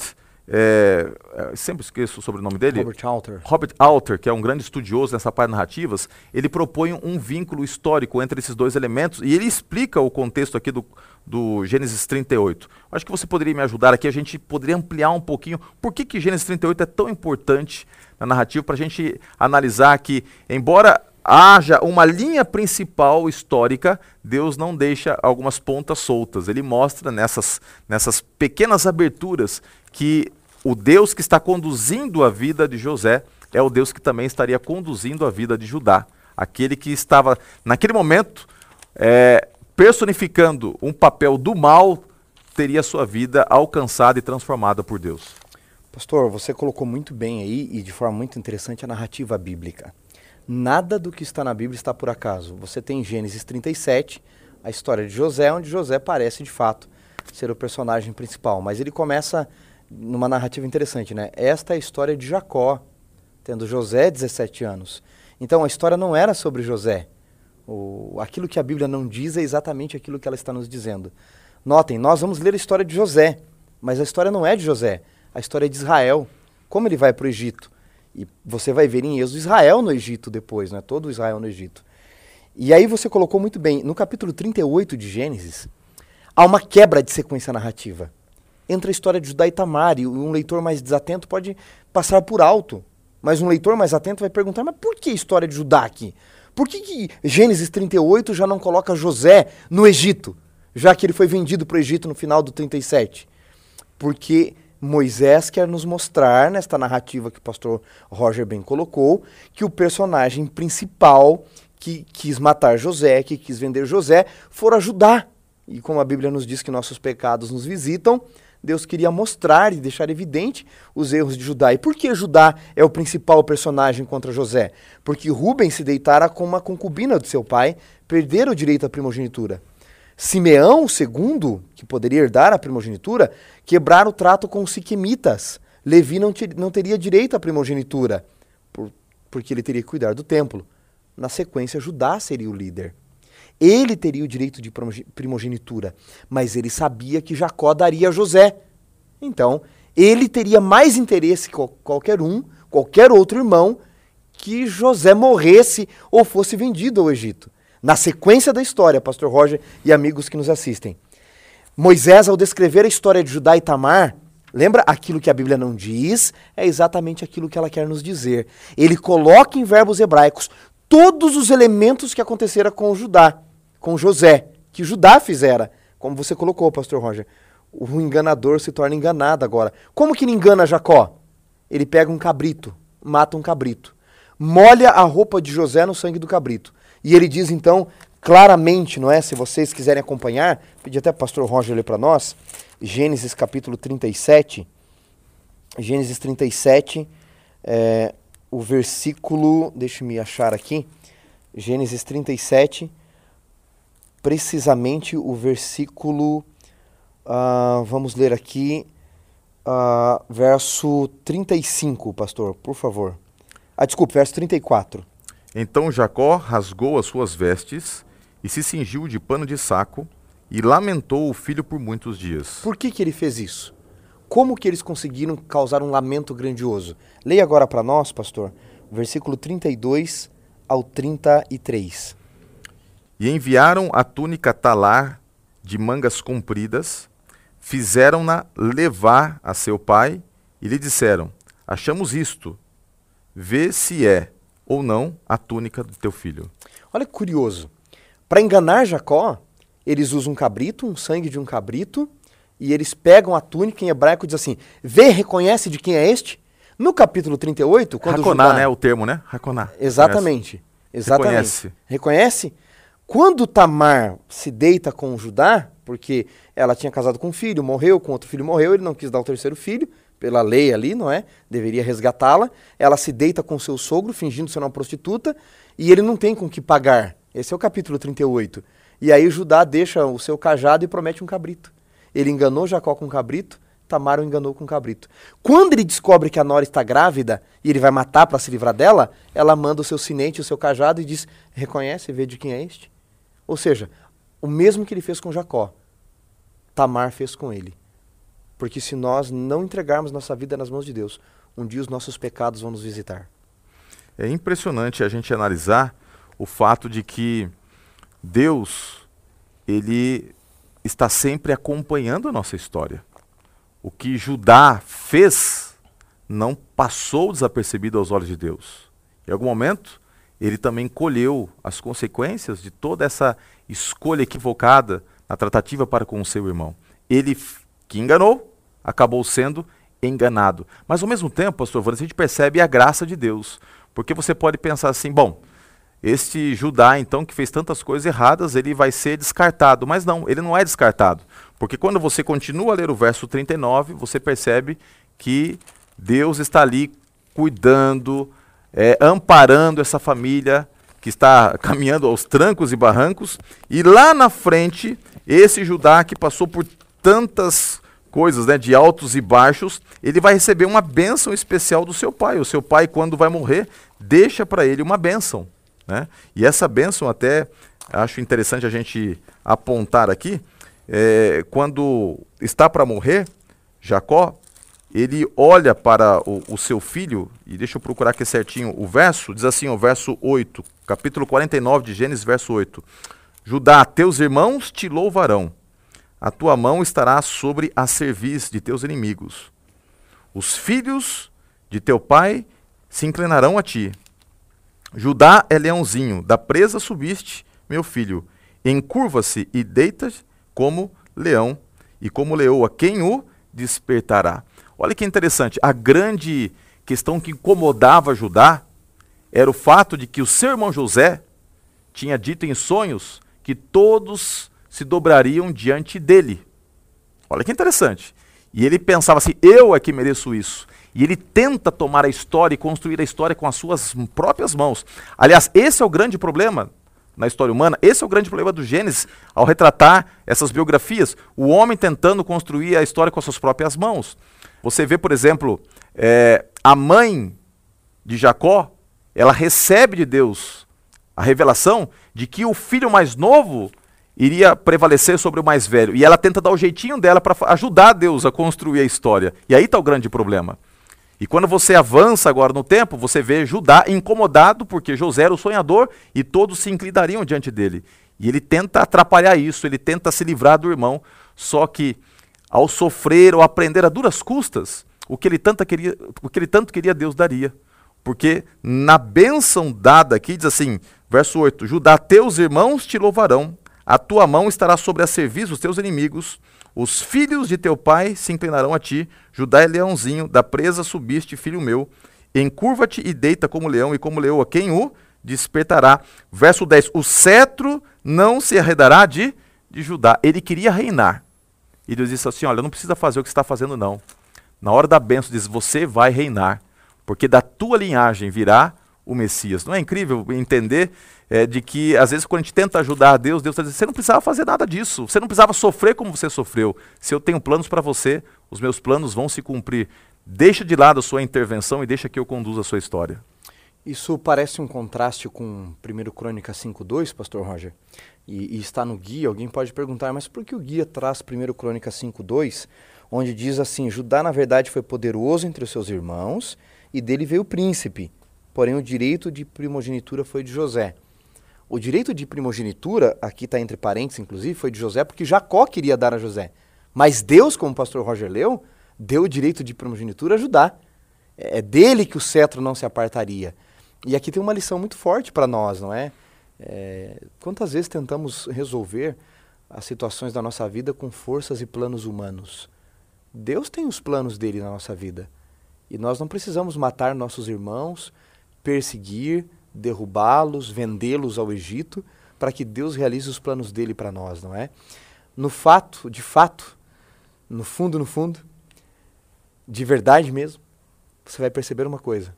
é, é sempre esqueço o sobrenome dele. Robert Alter. Robert Alter, que é um grande estudioso nessa parte de narrativas, ele propõe um vínculo histórico entre esses dois elementos e ele explica o contexto aqui do, do Gênesis 38. Acho que você poderia me ajudar aqui, a gente poderia ampliar um pouquinho por que, que Gênesis 38 é tão importante na narrativa para a gente analisar que, embora haja uma linha principal histórica, Deus não deixa algumas pontas soltas. Ele mostra nessas, nessas pequenas aberturas que o Deus que está conduzindo a vida de José é o Deus que também estaria conduzindo a vida de Judá. Aquele que estava, naquele momento, é, personificando um papel do mal, teria sua vida alcançada e transformada por Deus. Pastor, você colocou muito bem aí e de forma muito interessante a narrativa bíblica. Nada do que está na Bíblia está por acaso. Você tem Gênesis 37, a história de José, onde José parece de fato ser o personagem principal, mas ele começa numa narrativa interessante, né? Esta é a história de Jacó, tendo José 17 anos. Então a história não era sobre José. O, aquilo que a Bíblia não diz é exatamente aquilo que ela está nos dizendo. Notem, nós vamos ler a história de José, mas a história não é de José, a história é de Israel. Como ele vai para o Egito? E você vai ver em Êxodo Israel no Egito depois, né? todo Israel no Egito. E aí você colocou muito bem, no capítulo 38 de Gênesis, há uma quebra de sequência narrativa. Entra a história de Judá e Tamar, e um leitor mais desatento pode passar por alto. Mas um leitor mais atento vai perguntar, mas por que a história de Judá aqui? Por que, que Gênesis 38 já não coloca José no Egito, já que ele foi vendido para o Egito no final do 37? Porque Moisés quer nos mostrar, nesta narrativa que o pastor Roger bem colocou, que o personagem principal que quis matar José, que quis vender José, for ajudar. E como a Bíblia nos diz que nossos pecados nos visitam, Deus queria mostrar e deixar evidente os erros de Judá. E por que Judá é o principal personagem contra José? Porque Rubem se deitara com uma concubina de seu pai, perdera o direito à primogenitura. Simeão, segundo, que poderia herdar a primogenitura, quebrar o trato com os siquemitas. Levi não, não teria direito à primogenitura, por, porque ele teria que cuidar do templo. Na sequência, Judá seria o líder. Ele teria o direito de primogenitura, mas ele sabia que Jacó daria a José. Então, ele teria mais interesse que qualquer um, qualquer outro irmão, que José morresse ou fosse vendido ao Egito na sequência da história, Pastor Roger e amigos que nos assistem. Moisés, ao descrever a história de Judá e Tamar, lembra aquilo que a Bíblia não diz, é exatamente aquilo que ela quer nos dizer. Ele coloca em verbos hebraicos todos os elementos que aconteceram com Judá, com José, que Judá fizera, como você colocou, Pastor Roger. O enganador se torna enganado agora. Como que ele engana Jacó? Ele pega um cabrito, mata um cabrito, molha a roupa de José no sangue do cabrito e ele diz então claramente, não é? Se vocês quiserem acompanhar, pedi até o pastor Roger ler para nós, Gênesis capítulo 37. Gênesis 37, é, o versículo, deixe-me achar aqui, Gênesis 37, precisamente o versículo, uh, vamos ler aqui, uh, verso 35, pastor, por favor. Ah, desculpe, verso 34. Então Jacó rasgou as suas vestes e se cingiu de pano de saco e lamentou o filho por muitos dias. Por que, que ele fez isso? Como que eles conseguiram causar um lamento grandioso? Leia agora para nós, pastor, versículo 32 ao 33. E enviaram a túnica talar de mangas compridas, fizeram-na levar a seu pai e lhe disseram: Achamos isto, vê se é ou não a túnica do teu filho. Olha que curioso. Para enganar Jacó, eles usam um cabrito, um sangue de um cabrito, e eles pegam a túnica em hebraico e dizem assim: vê, reconhece de quem é este? No capítulo 38, quando Raconá, Judá... né? O termo, né? Raconá. Exatamente. Exatamente. Reconhece. Reconhece? Quando Tamar se deita com Judá, porque ela tinha casado com um filho, morreu, com outro filho morreu, ele não quis dar o terceiro filho, pela lei ali, não é? Deveria resgatá-la. Ela se deita com seu sogro, fingindo ser uma prostituta, e ele não tem com que pagar. Esse é o capítulo 38. E aí Judá deixa o seu cajado e promete um cabrito. Ele enganou Jacó com um cabrito, Tamar o enganou com um cabrito. Quando ele descobre que a Nora está grávida e ele vai matar para se livrar dela, ela manda o seu sinete, o seu cajado e diz: Reconhece vê de quem é este? Ou seja, o mesmo que ele fez com Jacó, Tamar fez com ele. Porque se nós não entregarmos nossa vida nas mãos de Deus, um dia os nossos pecados vão nos visitar. É impressionante a gente analisar o fato de que Deus, ele está sempre acompanhando a nossa história. O que Judá fez não passou desapercebido aos olhos de Deus. Em algum momento, ele também colheu as consequências de toda essa escolha equivocada na tratativa para com o seu irmão. Ele que enganou, acabou sendo enganado. Mas ao mesmo tempo, pastor Vânia, a gente percebe a graça de Deus. Porque você pode pensar assim, bom, este Judá, então, que fez tantas coisas erradas, ele vai ser descartado. Mas não, ele não é descartado. Porque quando você continua a ler o verso 39, você percebe que Deus está ali cuidando, é, amparando essa família que está caminhando aos trancos e barrancos. E lá na frente, esse Judá que passou por tantas coisas, né, de altos e baixos, ele vai receber uma bênção especial do seu pai. O seu pai, quando vai morrer, deixa para ele uma bênção. Né? E essa bênção, até acho interessante a gente apontar aqui, é, quando está para morrer, Jacó, ele olha para o, o, seu filho, e deixa eu procurar aqui certinho o verso, diz assim, o verso 8, capítulo 49 de Gênesis, verso 8. Judá, teus irmãos te louvarão, a tua mão estará sobre a cerviz de teus inimigos. Os filhos de teu pai se inclinarão a ti. Judá é leãozinho, da presa subiste, meu filho. Encurva-se e deita como leão, e como leoa, quem o despertará? Olha que interessante, a grande questão que incomodava Judá era o fato de que o seu irmão José tinha dito em sonhos que todos se dobrariam diante dele. Olha que interessante. E ele pensava assim: eu é que mereço isso. E ele tenta tomar a história e construir a história com as suas próprias mãos. Aliás, esse é o grande problema na história humana. Esse é o grande problema do Gênesis ao retratar essas biografias. O homem tentando construir a história com as suas próprias mãos. Você vê, por exemplo, é, a mãe de Jacó, ela recebe de Deus a revelação de que o filho mais novo iria prevalecer sobre o mais velho. E ela tenta dar o jeitinho dela para ajudar Deus a construir a história. E aí está o grande problema. E quando você avança agora no tempo, você vê Judá incomodado, porque José era o sonhador e todos se inclinariam diante dele. E ele tenta atrapalhar isso, ele tenta se livrar do irmão, só que ao sofrer ou aprender a duras custas, o que ele tanto queria, o que ele tanto queria Deus daria. Porque na bênção dada aqui diz assim, verso 8: Judá, teus irmãos te louvarão, a tua mão estará sobre a serviço dos teus inimigos. Os filhos de teu pai se inclinarão a ti. Judá é leãozinho, da presa subiste, filho meu. Encurva-te e deita como leão e como leoa. Quem o despertará? Verso 10. O cetro não se arredará de, de Judá. Ele queria reinar. E Deus disse assim: Olha, não precisa fazer o que você está fazendo, não. Na hora da bênção, diz: Você vai reinar, porque da tua linhagem virá o Messias. Não é incrível entender é, de que, às vezes, quando a gente tenta ajudar a Deus, Deus está dizendo: você não precisava fazer nada disso, você não precisava sofrer como você sofreu. Se eu tenho planos para você, os meus planos vão se cumprir. Deixa de lado a sua intervenção e deixa que eu conduza a sua história. Isso parece um contraste com 1 Crônica 5.2, pastor Roger, e, e, está no guia. Alguém pode perguntar, mas por que o guia traz 1 Crônica 5.2, onde diz assim, Judá na verdade foi poderoso entre os seus irmãos, e dele veio o príncipe, porém o direito de primogenitura foi de José. O direito de primogenitura, aqui está entre parênteses, inclusive, foi de José, porque Jacó queria dar a José. Mas Deus, como o pastor Roger leu, deu o direito de primogenitura a Judá. É, é dele que o cetro não se apartaria. E aqui tem uma lição muito forte para nós, não é? é? Quantas vezes tentamos resolver as situações da nossa vida com forças e planos humanos? Deus tem os planos dele na nossa vida. E nós não precisamos matar nossos irmãos, perseguir, derrubá-los, vendê-los ao Egito, para que Deus realize os planos dele para nós, não é? No fato, de fato, no fundo, no fundo, de verdade mesmo, você vai perceber uma coisa.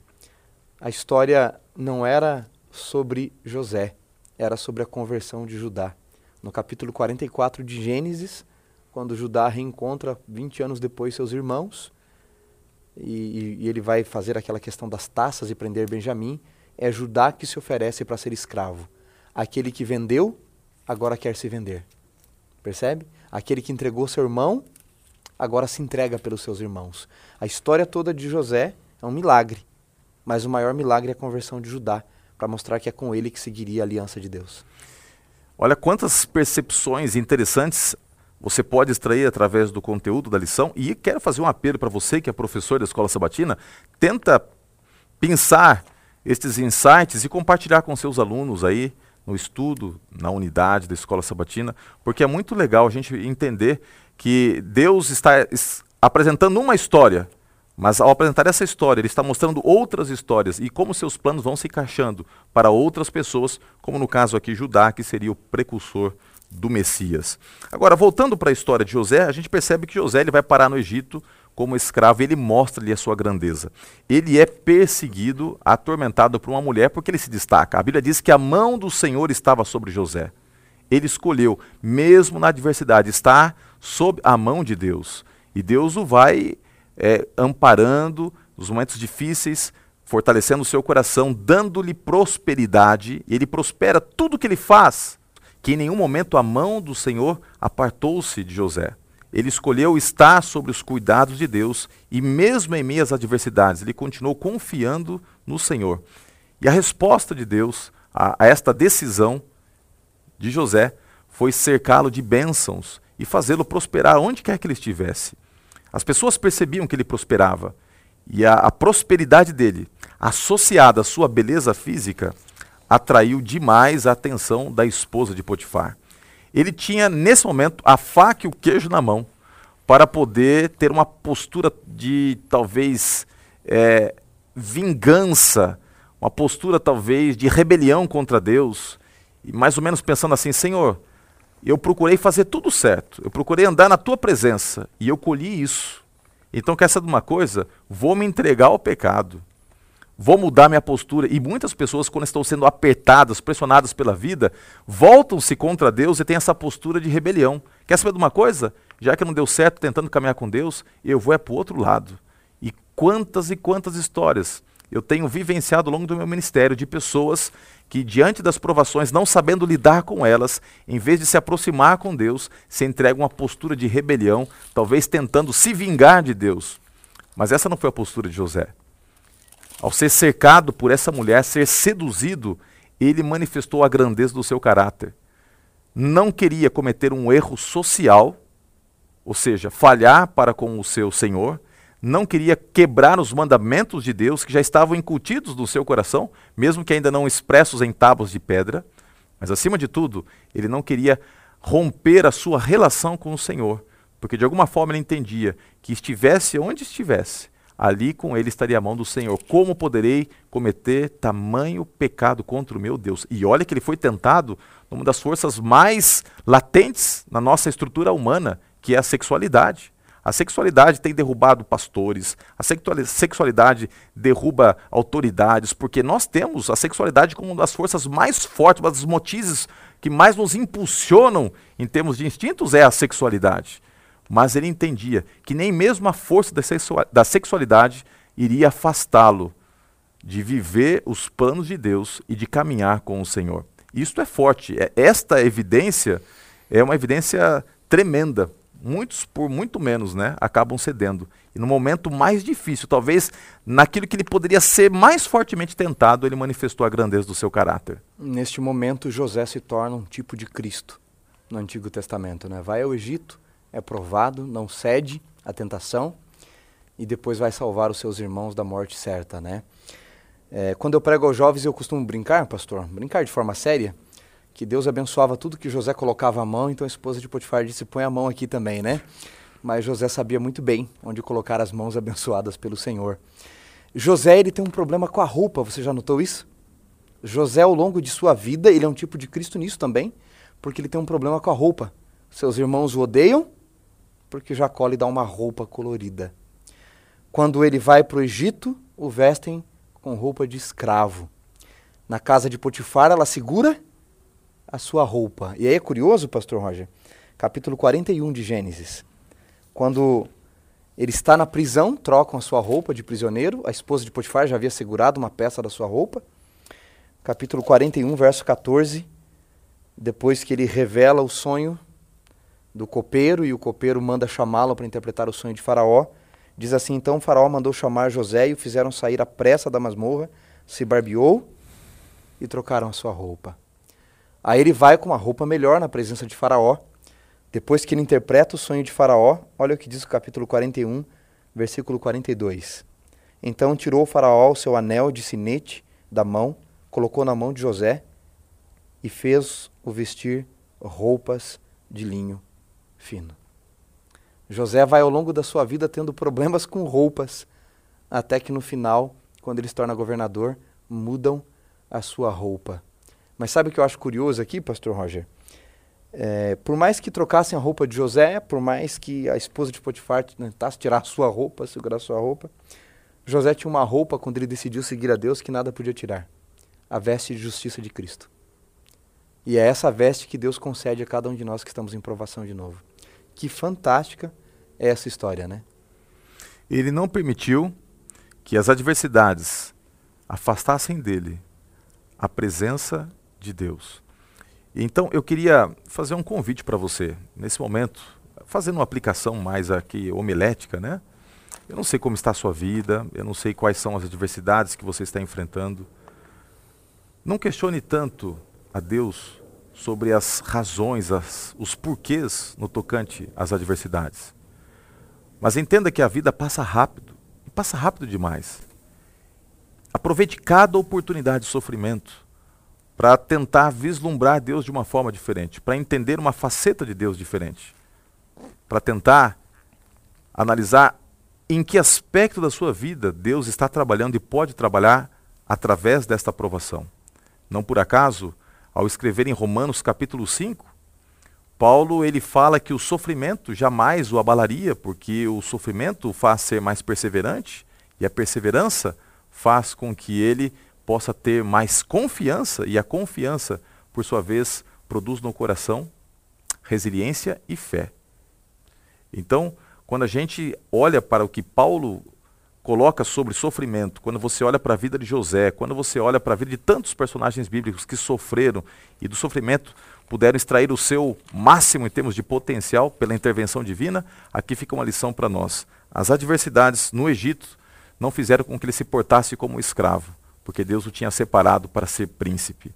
A história não era sobre José, era sobre a conversão de Judá. No capítulo 44 de Gênesis, quando Judá reencontra 20 anos depois seus irmãos, e, e, ele vai fazer aquela questão das taças e prender Benjamim, é Judá que se oferece para ser escravo. Aquele que vendeu, agora quer se vender. Percebe? Aquele que entregou seu irmão, agora se entrega pelos seus irmãos. A história toda de José é um milagre, mas o maior milagre é a conversão de Judá, para mostrar que é com ele que seguiria a aliança de Deus. Olha quantas percepções interessantes você pode extrair através do conteúdo da lição. E quero fazer um apelo para você que é professor da Escola Sabatina, tenta pensar estes insights e compartilhar com seus alunos aí no estudo, na unidade da Escola Sabatina, porque é muito legal a gente entender que Deus está apresentando uma história, mas ao apresentar essa história, Ele está mostrando outras histórias e como seus planos vão se encaixando para outras pessoas, como no caso aqui Judá, que seria o precursor do Messias. Agora, voltando para a história de José, a gente percebe que José ele vai parar no Egito como escravo ele mostra-lhe a sua grandeza. Ele é perseguido, atormentado por uma mulher porque ele se destaca. A Bíblia diz que a mão do Senhor estava sobre José. Ele escolheu, mesmo na adversidade, estar sob a mão de Deus. E Deus o vai é, amparando nos momentos difíceis, fortalecendo o seu coração, dando-lhe prosperidade. Ele prospera tudo que ele faz que em nenhum momento a mão do Senhor apartou-se de José. Ele escolheu estar sobre os cuidados de Deus e, mesmo em meio às adversidades, ele continuou confiando no Senhor. E a resposta de Deus a, a esta decisão de José foi cercá-lo de bênçãos e fazê-lo prosperar onde quer que ele estivesse. As pessoas percebiam que ele prosperava e a, a prosperidade dele, associada à sua beleza física, atraiu demais a atenção da esposa de Potifar. Ele tinha, nesse momento, a faca e o queijo na mão para poder ter uma postura de, talvez, é, vingança, uma postura, talvez, de rebelião contra Deus, e mais ou menos pensando assim: Senhor, eu procurei fazer tudo certo, eu procurei andar na tua presença e eu colhi isso. Então, quer saber de uma coisa? Vou me entregar ao pecado vou mudar minha postura. E muitas pessoas, quando estão sendo apertadas, pressionadas pela vida, voltam-se contra Deus e têm essa postura de rebelião. Quer saber de uma coisa? Já que não deu certo tentando caminhar com Deus, eu vou é para o outro lado. E quantas e quantas histórias eu tenho vivenciado ao longo do meu ministério de pessoas que, diante das provações, não sabendo lidar com elas, em vez de se aproximar com Deus, se entregam a uma postura de rebelião, talvez tentando se vingar de Deus. Mas essa não foi a postura de José. Ao ser cercado por essa mulher, ser seduzido, ele manifestou a grandeza do seu caráter. Não queria cometer um erro social, ou seja, falhar para com o seu Senhor, não queria quebrar os mandamentos de Deus que já estavam incutidos no seu coração, mesmo que ainda não expressos em tábuas de pedra, mas acima de tudo, ele não queria romper a sua relação com o Senhor, porque de alguma forma ele entendia que estivesse onde estivesse, ali com ele estaria a mão do Senhor. Como poderei cometer tamanho pecado contra o meu Deus? E olha que ele foi tentado numa das forças mais latentes na nossa estrutura humana, que é a sexualidade. A sexualidade tem derrubado pastores, a sexualidade derruba autoridades, porque nós temos a sexualidade como uma das forças mais fortes, uma das motivos que mais nos impulsionam em termos de instintos é a sexualidade mas ele entendia que nem mesmo a força da sexualidade iria afastá-lo de viver os planos de Deus e de caminhar com o Senhor. Isto é forte. É, esta evidência é uma evidência tremenda. Muitos, por muito menos, né, acabam cedendo. E no momento mais difícil, talvez naquilo que ele poderia ser mais fortemente tentado, ele manifestou a grandeza do seu caráter. Neste momento, José se torna um tipo de Cristo no Antigo Testamento. Né? Vai ao Egito, é provado, não cede à tentação e depois vai salvar os seus irmãos da morte certa, né? É, quando eu prego aos jovens, eu costumo brincar, pastor, brincar de forma séria, que Deus abençoava tudo que José colocava a mão, então a esposa de Potifar disse: põe a mão aqui também, né? Mas José sabia muito bem onde colocar as mãos abençoadas pelo Senhor. José ele tem um problema com a roupa, você já notou isso? José, ao longo de sua vida, ele é um tipo de Cristo nisso também, porque ele tem um problema com a roupa. Seus irmãos o odeiam, porque Jacó lhe dá uma roupa colorida. Quando ele vai para o Egito, o vestem com roupa de escravo. Na casa de Potifar, ela segura a sua roupa. E aí é curioso, pastor Roger, capítulo 41 de Gênesis. Quando ele está na prisão, trocam a sua roupa de prisioneiro, a esposa de Potifar já havia segurado uma peça da sua roupa. Capítulo 41, verso 14. Depois que ele revela o sonho do copeiro e o copeiro manda chamá-lo para interpretar o sonho de Faraó, diz assim: Então Faraó mandou chamar José e o fizeram sair à pressa da masmorra, se barbeou e trocaram a sua roupa. Aí ele vai com uma roupa melhor na presença de Faraó. Depois que ele interpreta o sonho de Faraó, olha o que diz o capítulo 41, versículo 42. Então tirou o Faraó o seu anel de sinete da mão, colocou na mão de José e fez o vestir roupas de linho fino. José vai ao longo da sua vida tendo problemas com roupas, até que no final, quando ele se torna governador, mudam a sua roupa. Mas sabe o que eu acho curioso aqui, pastor Roger? É, por mais que trocassem a roupa de José, por mais que a esposa de Potifar tentasse tirar a sua roupa, segurar a sua roupa, José tinha uma roupa quando ele decidiu seguir a Deus que nada podia tirar a veste de justiça de Cristo. E é essa veste que Deus concede a cada um de nós que estamos em provação de novo. Que fantástica é essa história, né? Ele não permitiu que as adversidades afastassem dele a presença de Deus. Então eu queria fazer um convite para você, nesse momento, fazendo uma aplicação mais aqui homilética, né? Eu não sei como está a sua vida, eu não sei quais são as adversidades que você está enfrentando. Não questione tanto a Deus sobre as razões, as, os porquês no tocante às adversidades. Mas entenda que a vida passa rápido, e passa rápido demais. Aproveite cada oportunidade de sofrimento para tentar vislumbrar Deus de uma forma diferente, para entender uma faceta de Deus diferente, para tentar analisar em que aspecto da sua vida Deus está trabalhando e pode trabalhar através desta aprovação. Não por acaso, ao escrever em Romanos capítulo 5, Paulo ele fala que o sofrimento jamais o abalaria, porque o sofrimento o faz ser mais perseverante e a perseverança faz com que ele possa ter mais confiança e a confiança, por sua vez, produz no coração resiliência e fé. Então, quando a gente olha para o que Paulo coloca sobre sofrimento, quando você olha para a vida de José, quando você olha para a vida de tantos personagens bíblicos que sofreram e do sofrimento puderam extrair o seu máximo em termos de potencial pela intervenção divina, aqui fica uma lição para nós. As adversidades no Egito não fizeram com que ele se portasse como escravo, porque Deus o tinha separado para ser príncipe.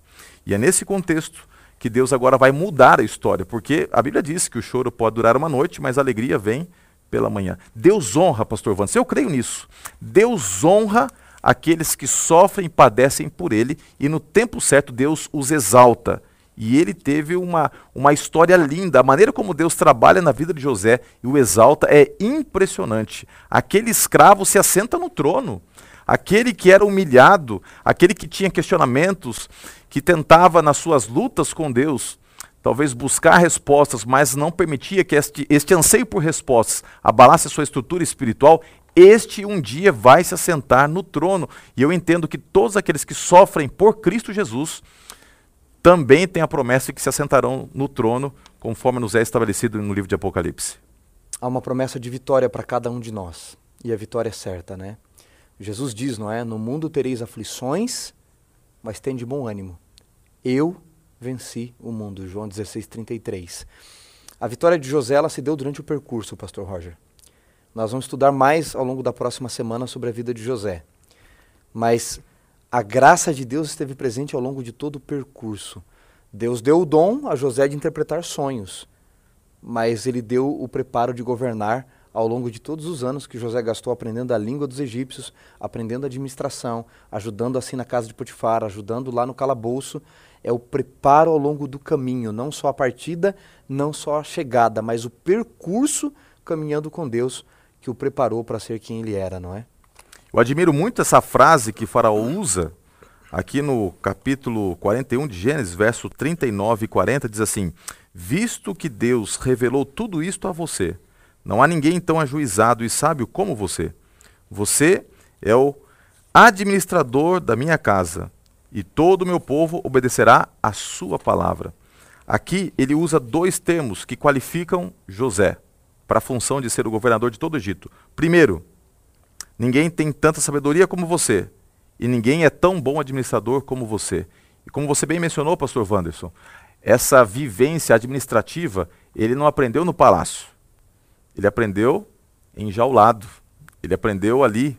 E é nesse contexto que Deus agora vai mudar a história, porque a Bíblia diz que o choro pode durar uma noite, mas a alegria vem pela manhã. Deus honra, pastor Vantes, eu creio nisso. Deus honra aqueles que sofrem e padecem por ele, e no tempo certo Deus os exalta. E ele teve uma, uma história linda. A maneira como Deus trabalha na vida de José e o exalta é impressionante. Aquele escravo se assenta no trono. Aquele que era humilhado, aquele que tinha questionamentos, que tentava nas suas lutas com Deus, talvez buscar respostas, mas não permitia que este, este anseio por respostas abalasse a sua estrutura espiritual, este um dia vai se assentar no trono. E eu entendo que todos aqueles que sofrem por Cristo Jesus também têm a promessa de que se assentarão no trono, conforme nos é estabelecido no livro de Apocalipse. Há uma promessa de vitória para cada um de nós. E a vitória é certa, né? Jesus diz, não é? No mundo tereis aflições, mas tem de bom ânimo. Eu venci o mundo. João 16, 33. A vitória de José ela se deu durante o percurso, Pastor Roger. Nós vamos estudar mais ao longo da próxima semana sobre a vida de José. Mas a graça de Deus esteve presente ao longo de todo o percurso. Deus deu o dom a José de interpretar sonhos, mas ele deu o preparo de governar ao longo de todos os anos que José gastou aprendendo a língua dos egípcios, aprendendo a administração, ajudando assim na casa de Potifar, ajudando lá no calabouço é o preparo ao longo do caminho, não só a partida, não só a chegada, mas o percurso caminhando com Deus que o preparou para ser quem ele era, não é? Eu admiro muito essa frase que Faraó usa aqui no capítulo 41 de Gênesis, verso 39 e 40, diz assim: Visto que Deus revelou tudo isto a você, não há ninguém tão ajuizado e sábio como você. Você é o administrador da minha casa e todo o meu povo obedecerá a sua palavra. Aqui ele usa dois termos que qualificam José para a função de ser o governador de todo o Egito. Primeiro, ninguém tem tanta sabedoria como você, e ninguém é tão bom administrador como você. E como você bem mencionou, pastor Wanderson, essa vivência administrativa ele não aprendeu no palácio. Ele aprendeu enjaulado. Ele aprendeu ali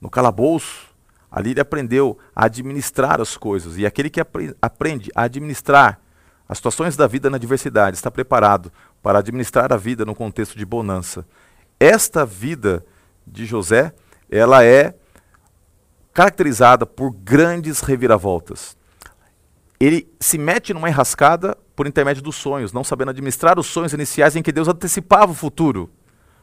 no calabouço. Ali ele aprendeu a administrar as coisas. E aquele que aprende a administrar as situações da vida na diversidade está preparado para administrar a vida no contexto de bonança. Esta vida de José, ela é caracterizada por grandes reviravoltas. Ele se mete numa enrascada por intermédio dos sonhos, não sabendo administrar os sonhos iniciais em que Deus antecipava o futuro.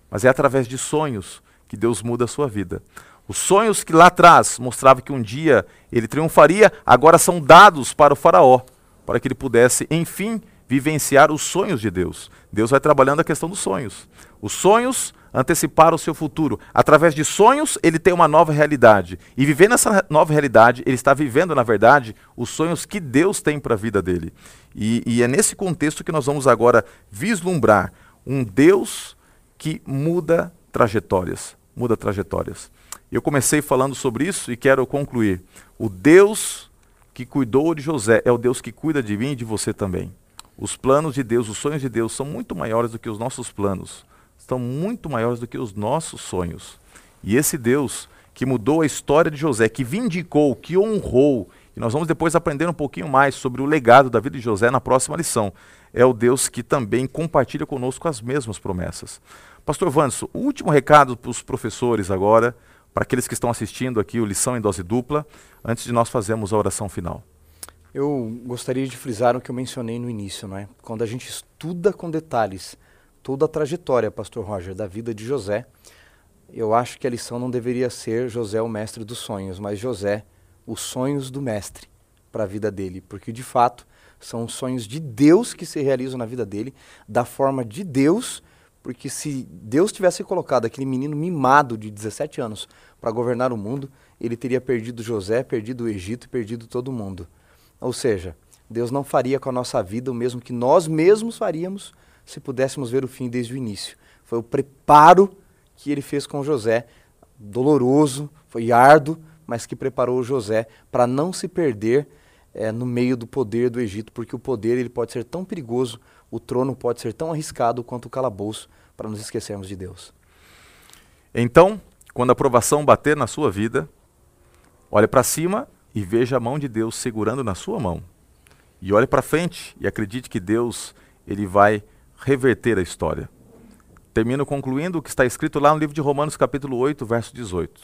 Mas é através de sonhos que Deus muda a sua vida. Os sonhos que lá atrás mostravam que um dia ele triunfaria, agora são dados para o Faraó, para que ele pudesse, enfim, vivenciar os sonhos de Deus. Deus vai trabalhando a questão dos sonhos. Os sonhos anteciparam o seu futuro. Através de sonhos, ele tem uma nova realidade. E vivendo essa nova realidade, ele está vivendo, na verdade, os sonhos que Deus tem para a vida dele. E, e é nesse contexto que nós vamos agora vislumbrar um Deus que muda trajetórias. Muda trajetórias. Eu comecei falando sobre isso e quero concluir. O Deus que cuidou de José é o Deus que cuida de mim e de você também. Os planos de Deus, os sonhos de Deus são muito maiores do que os nossos planos, são muito maiores do que os nossos sonhos. E esse Deus que mudou a história de José, que vindicou, que honrou, e nós vamos depois aprender um pouquinho mais sobre o legado da vida de José na próxima lição, é o Deus que também compartilha conosco as mesmas promessas. Pastor Vanso, o último recado para os professores agora, para aqueles que estão assistindo aqui o Lição em Dose Dupla, antes de nós fazermos a oração final. Eu gostaria de frisar o que eu mencionei no início, não é? Quando a gente estuda com detalhes toda a trajetória, pastor Roger, da vida de José, eu acho que a lição não deveria ser José o mestre dos sonhos, mas José os sonhos do mestre para a vida dele, porque de fato são os sonhos de Deus que se realizam na vida dele, da forma de Deus, porque se Deus tivesse colocado aquele menino mimado de 17 anos para governar o mundo, ele teria perdido José, perdido o Egito perdido todo mundo. Ou seja, Deus não faria com a nossa vida o mesmo que nós mesmos faríamos se pudéssemos ver o fim desde o início. Foi o preparo que ele fez com José, doloroso, foi árduo, mas que preparou José para não se perder é, no meio do poder do Egito, porque o poder ele pode ser tão perigoso, o trono pode ser tão arriscado quanto o calabouço, para nos esquecermos de Deus. Então, quando a provação bater na sua vida, olhe para cima e veja a mão de Deus segurando na sua mão. E olhe para frente e acredite que Deus ele vai reverter a história. Termino concluindo o que está escrito lá no livro de Romanos, capítulo 8, verso 18.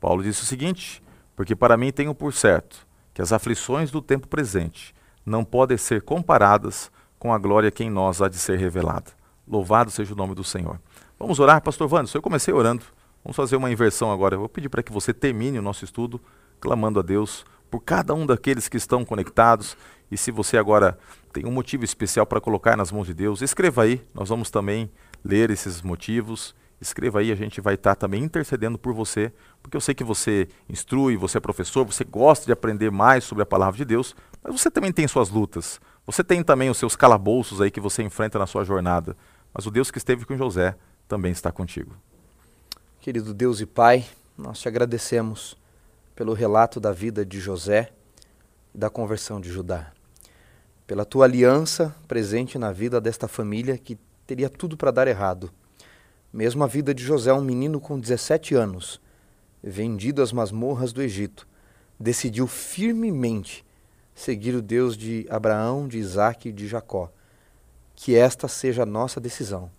Paulo disse o seguinte: Porque para mim tenho por certo que as aflições do tempo presente não podem ser comparadas com a glória que em nós há de ser revelada. Louvado seja o nome do Senhor. Vamos orar, pastor Wanderson. Eu comecei orando. Vamos fazer uma inversão agora. Eu vou pedir para que você termine o nosso estudo clamando a Deus por cada um daqueles que estão conectados. E se você agora tem um motivo especial para colocar nas mãos de Deus, escreva aí. Nós vamos também ler esses motivos. Escreva aí, a gente vai estar também intercedendo por você, porque eu sei que você instrui, você é professor, você gosta de aprender mais sobre a palavra de Deus, mas você também tem suas lutas. Você tem também os seus calabouços aí que você enfrenta na sua jornada. Mas o Deus que esteve com José também está contigo. Querido Deus e Pai, nós te agradecemos pelo relato da vida de José e da conversão de Judá. Pela tua aliança presente na vida desta família que teria tudo para dar errado. Mesmo a vida de José, um menino com 17 anos, vendido às masmorras do Egito, decidiu firmemente seguir o Deus de Abraão, de Isaac e de Jacó. Que esta seja a nossa decisão.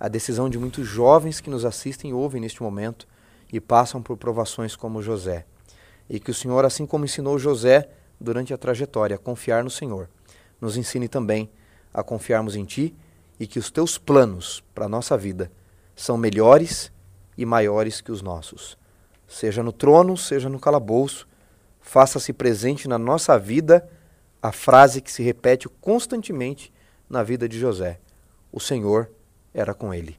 A decisão de muitos jovens que nos assistem e ouvem neste momento e passam por provações como José. E que o Senhor, assim como ensinou José durante a trajetória a confiar no Senhor, nos ensine também a confiarmos em Ti e que os Teus planos para a nossa vida são melhores e maiores que os nossos. Seja no trono, seja no calabouço, faça-se presente na nossa vida a frase que se repete constantemente na vida de José: O Senhor era com ele.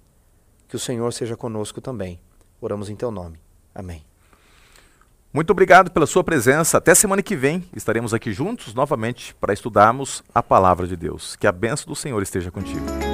Que o Senhor seja conosco também. Oramos em teu nome. Amém. Muito obrigado pela sua presença. Até semana que vem estaremos aqui juntos novamente para estudarmos a palavra de Deus. Que a bênção do Senhor esteja contigo.